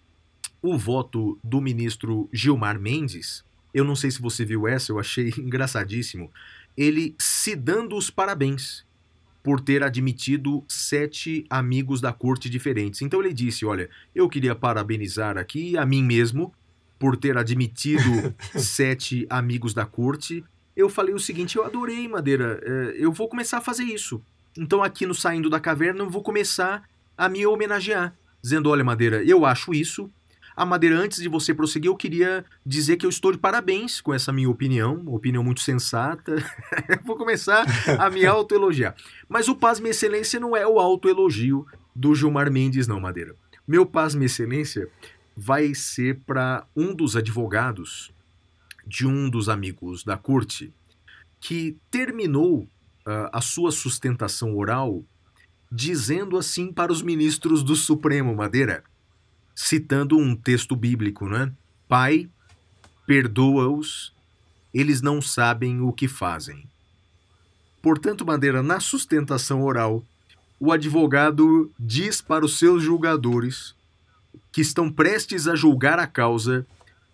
o voto do ministro Gilmar Mendes. Eu não sei se você viu essa, eu achei (laughs) engraçadíssimo. Ele se dando os parabéns por ter admitido sete amigos da corte diferentes. Então ele disse: Olha, eu queria parabenizar aqui a mim mesmo por ter admitido (laughs) sete amigos da corte. Eu falei o seguinte: eu adorei, Madeira, é, eu vou começar a fazer isso. Então, aqui no Saindo da Caverna, eu vou começar a me homenagear, dizendo: olha, Madeira, eu acho isso. A Madeira, antes de você prosseguir, eu queria dizer que eu estou de parabéns com essa minha opinião, opinião muito sensata. (laughs) vou começar a me autoelogiar. Mas o Paz Minha Excelência não é o autoelogio do Gilmar Mendes, não, Madeira. Meu Paz Minha Excelência vai ser para um dos advogados de um dos amigos da corte que terminou uh, a sua sustentação oral dizendo assim para os ministros do Supremo Madeira, citando um texto bíblico, né? Pai, perdoa-os, eles não sabem o que fazem. Portanto, Madeira, na sustentação oral, o advogado diz para os seus julgadores que estão prestes a julgar a causa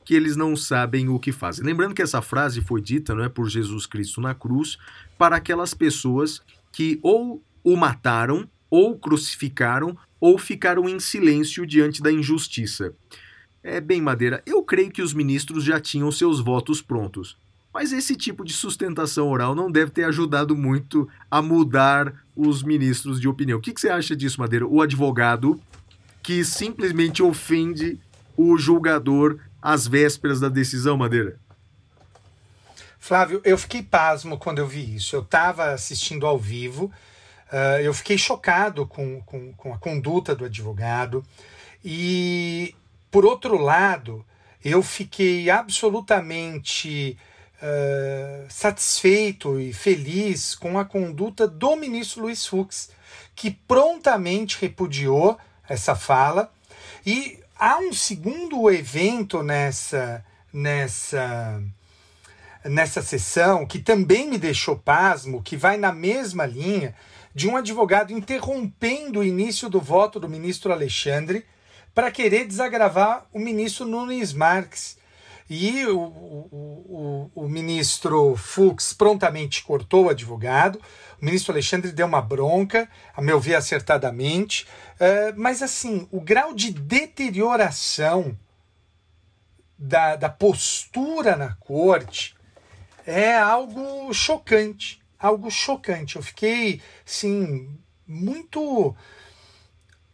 que eles não sabem o que fazem. Lembrando que essa frase foi dita não é, por Jesus Cristo na cruz para aquelas pessoas que ou o mataram, ou crucificaram, ou ficaram em silêncio diante da injustiça. É bem, Madeira, eu creio que os ministros já tinham seus votos prontos. Mas esse tipo de sustentação oral não deve ter ajudado muito a mudar os ministros de opinião. O que, que você acha disso, Madeira? O advogado que simplesmente ofende o julgador às vésperas da decisão, Madeira? Flávio, eu fiquei pasmo quando eu vi isso. Eu estava assistindo ao vivo, uh, eu fiquei chocado com, com, com, a conduta do advogado. E, por outro lado, eu fiquei absolutamente uh, satisfeito e feliz com a conduta do ministro Luiz Fux, que prontamente repudiou essa fala. E há um segundo evento nessa nessa nessa sessão que também me deixou pasmo, que vai na mesma linha de um advogado interrompendo o início do voto do ministro Alexandre para querer desagravar o ministro Nunes Marques. E o, o, o, o ministro Fux prontamente cortou o advogado, o ministro Alexandre deu uma bronca, a meu ver acertadamente, uh, mas assim, o grau de deterioração da, da postura na corte é algo chocante, algo chocante. Eu fiquei, sim, muito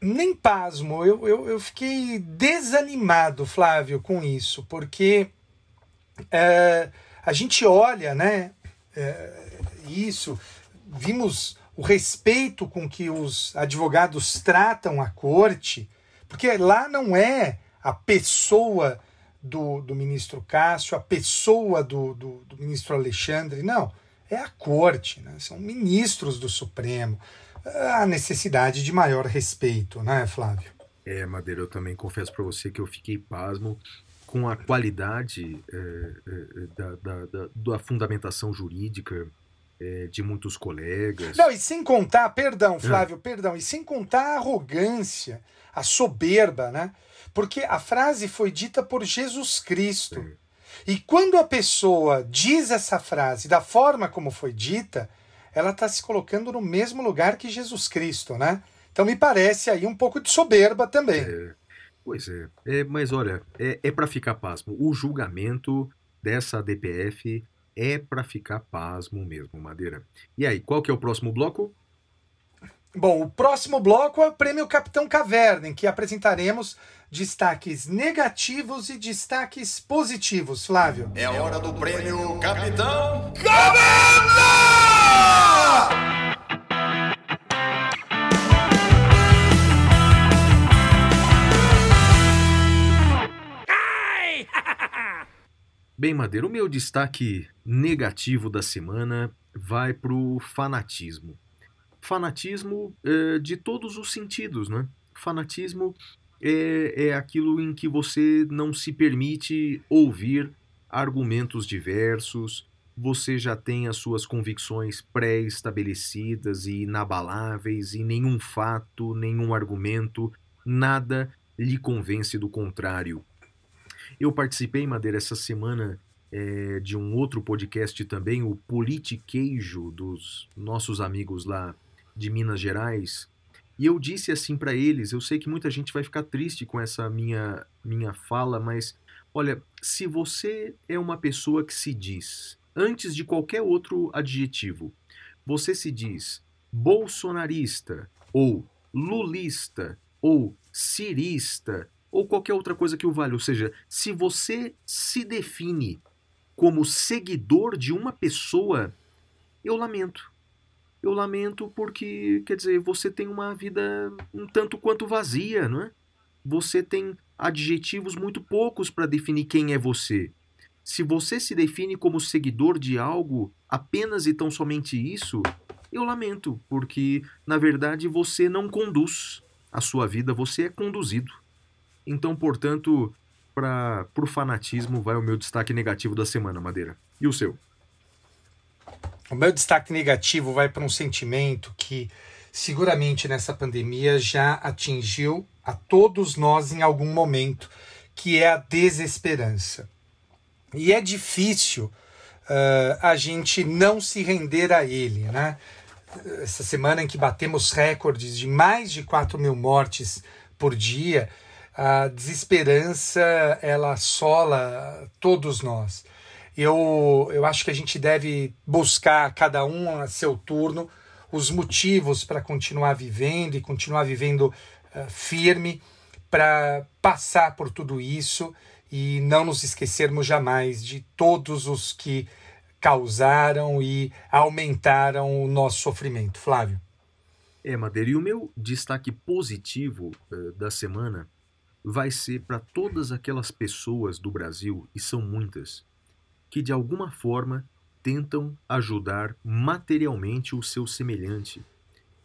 nem pasmo, eu, eu, eu fiquei desanimado, Flávio, com isso, porque é, a gente olha, né, é, isso, vimos o respeito com que os advogados tratam a corte, porque lá não é a pessoa do, do ministro Cássio, a pessoa do, do, do ministro Alexandre, não, é a corte, né? são ministros do Supremo. A necessidade de maior respeito, né, Flávio? É, Madeira, eu também confesso para você que eu fiquei pasmo com a qualidade é, é, da, da, da, da fundamentação jurídica é, de muitos colegas. Não, e sem contar, perdão, Flávio, perdão, e sem contar a arrogância, a soberba, né? Porque a frase foi dita por Jesus Cristo. E quando a pessoa diz essa frase da forma como foi dita, ela está se colocando no mesmo lugar que Jesus Cristo, né? Então me parece aí um pouco de soberba também. É, pois é. É, mas olha, é, é para ficar pasmo. O julgamento dessa DPF é para ficar pasmo mesmo, Madeira. E aí, qual que é o próximo bloco? Bom, o próximo bloco é o Prêmio Capitão Caverna, em que apresentaremos destaques negativos e destaques positivos, Flávio. É a hora do prêmio Capitão (laughs) Bem, Madeira, o meu destaque negativo da semana vai pro fanatismo. Fanatismo é, de todos os sentidos, né? Fanatismo é, é aquilo em que você não se permite ouvir argumentos diversos, você já tem as suas convicções pré-estabelecidas e inabaláveis, e nenhum fato, nenhum argumento, nada lhe convence do contrário. Eu participei, Madeira, essa semana é, de um outro podcast também, o Politiqueijo, dos nossos amigos lá de Minas Gerais. E eu disse assim para eles, eu sei que muita gente vai ficar triste com essa minha, minha fala, mas olha, se você é uma pessoa que se diz, antes de qualquer outro adjetivo, você se diz bolsonarista, ou lulista, ou cirista, ou qualquer outra coisa que o valha. Ou seja, se você se define como seguidor de uma pessoa, eu lamento. Eu lamento porque, quer dizer, você tem uma vida um tanto quanto vazia, não é? Você tem adjetivos muito poucos para definir quem é você. Se você se define como seguidor de algo, apenas e tão somente isso, eu lamento, porque na verdade você não conduz a sua vida, você é conduzido. Então, portanto, para o fanatismo vai o meu destaque negativo da semana, Madeira. E o seu? O meu destaque negativo vai para um sentimento que seguramente nessa pandemia já atingiu a todos nós em algum momento, que é a desesperança. E é difícil uh, a gente não se render a ele, né? Essa semana em que batemos recordes de mais de 4 mil mortes por dia, a desesperança ela assola todos nós. Eu, eu acho que a gente deve buscar, cada um a seu turno, os motivos para continuar vivendo e continuar vivendo uh, firme, para passar por tudo isso e não nos esquecermos jamais de todos os que causaram e aumentaram o nosso sofrimento. Flávio. É, Madeira, e o meu destaque positivo uh, da semana vai ser para todas aquelas pessoas do Brasil, e são muitas, que de alguma forma tentam ajudar materialmente o seu semelhante.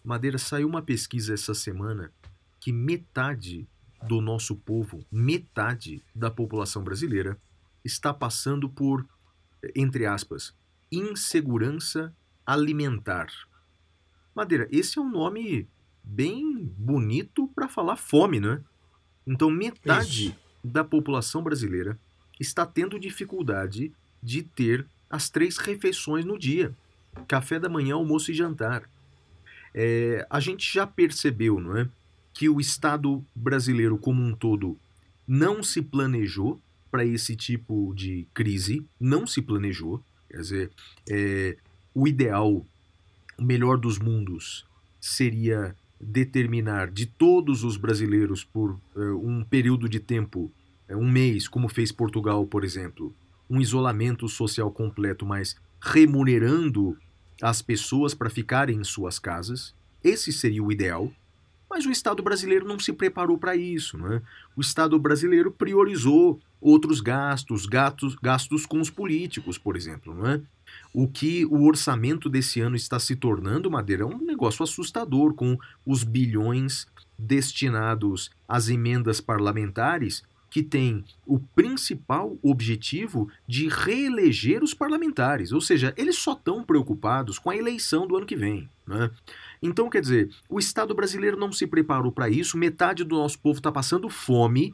Madeira saiu uma pesquisa essa semana que metade do nosso povo, metade da população brasileira, está passando por, entre aspas, insegurança alimentar. Madeira, esse é um nome bem bonito para falar fome, né? Então, metade Isso. da população brasileira está tendo dificuldade de ter as três refeições no dia: café da manhã, almoço e jantar. É, a gente já percebeu, não é, que o Estado brasileiro como um todo não se planejou para esse tipo de crise, não se planejou. Quer dizer, é, o ideal, o melhor dos mundos, seria determinar de todos os brasileiros por eh, um período de tempo, eh, um mês, como fez Portugal, por exemplo, um isolamento social completo, mas remunerando as pessoas para ficarem em suas casas, esse seria o ideal. Mas o Estado brasileiro não se preparou para isso. Né? O Estado brasileiro priorizou outros gastos, gastos, gastos com os políticos, por exemplo. Né? O que o orçamento desse ano está se tornando, Madeira, é um negócio assustador, com os bilhões destinados às emendas parlamentares que tem o principal objetivo de reeleger os parlamentares, ou seja, eles só estão preocupados com a eleição do ano que vem. Né? Então, quer dizer, o Estado brasileiro não se preparou para isso, metade do nosso povo está passando fome,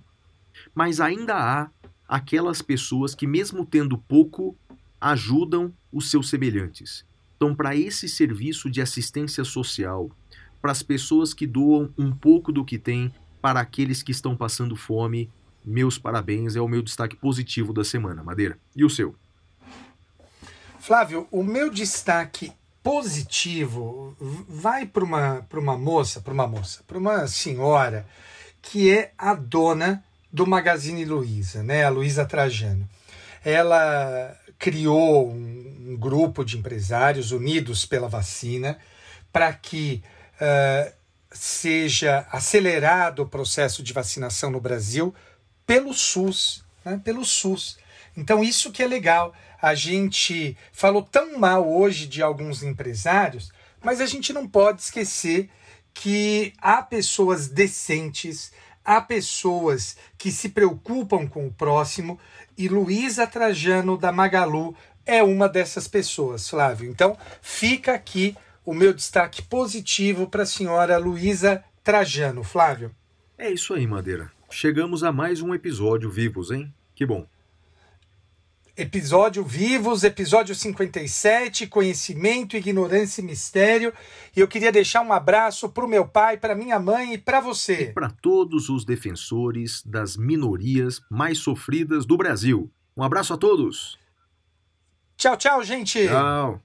mas ainda há aquelas pessoas que, mesmo tendo pouco, ajudam os seus semelhantes. Então, para esse serviço de assistência social, para as pessoas que doam um pouco do que têm para aqueles que estão passando fome, meus parabéns, é o meu destaque positivo da semana, Madeira. E o seu? Flávio, o meu destaque positivo vai para uma, uma moça, para uma moça, para uma senhora que é a dona do Magazine Luiza, né? A Luiza Trajano. Ela criou um, um grupo de empresários unidos pela vacina para que uh, seja acelerado o processo de vacinação no Brasil pelo SUS, né? pelo SUS. Então isso que é legal. A gente falou tão mal hoje de alguns empresários, mas a gente não pode esquecer que há pessoas decentes, há pessoas que se preocupam com o próximo e Luísa Trajano da Magalu é uma dessas pessoas, Flávio. Então fica aqui o meu destaque positivo para a senhora Luísa Trajano, Flávio. É isso aí, Madeira. Chegamos a mais um episódio vivos, hein? Que bom. Episódio Vivos, episódio 57, Conhecimento, Ignorância e Mistério. E eu queria deixar um abraço para o meu pai, para minha mãe e para você. Para todos os defensores das minorias mais sofridas do Brasil. Um abraço a todos. Tchau, tchau, gente. Tchau.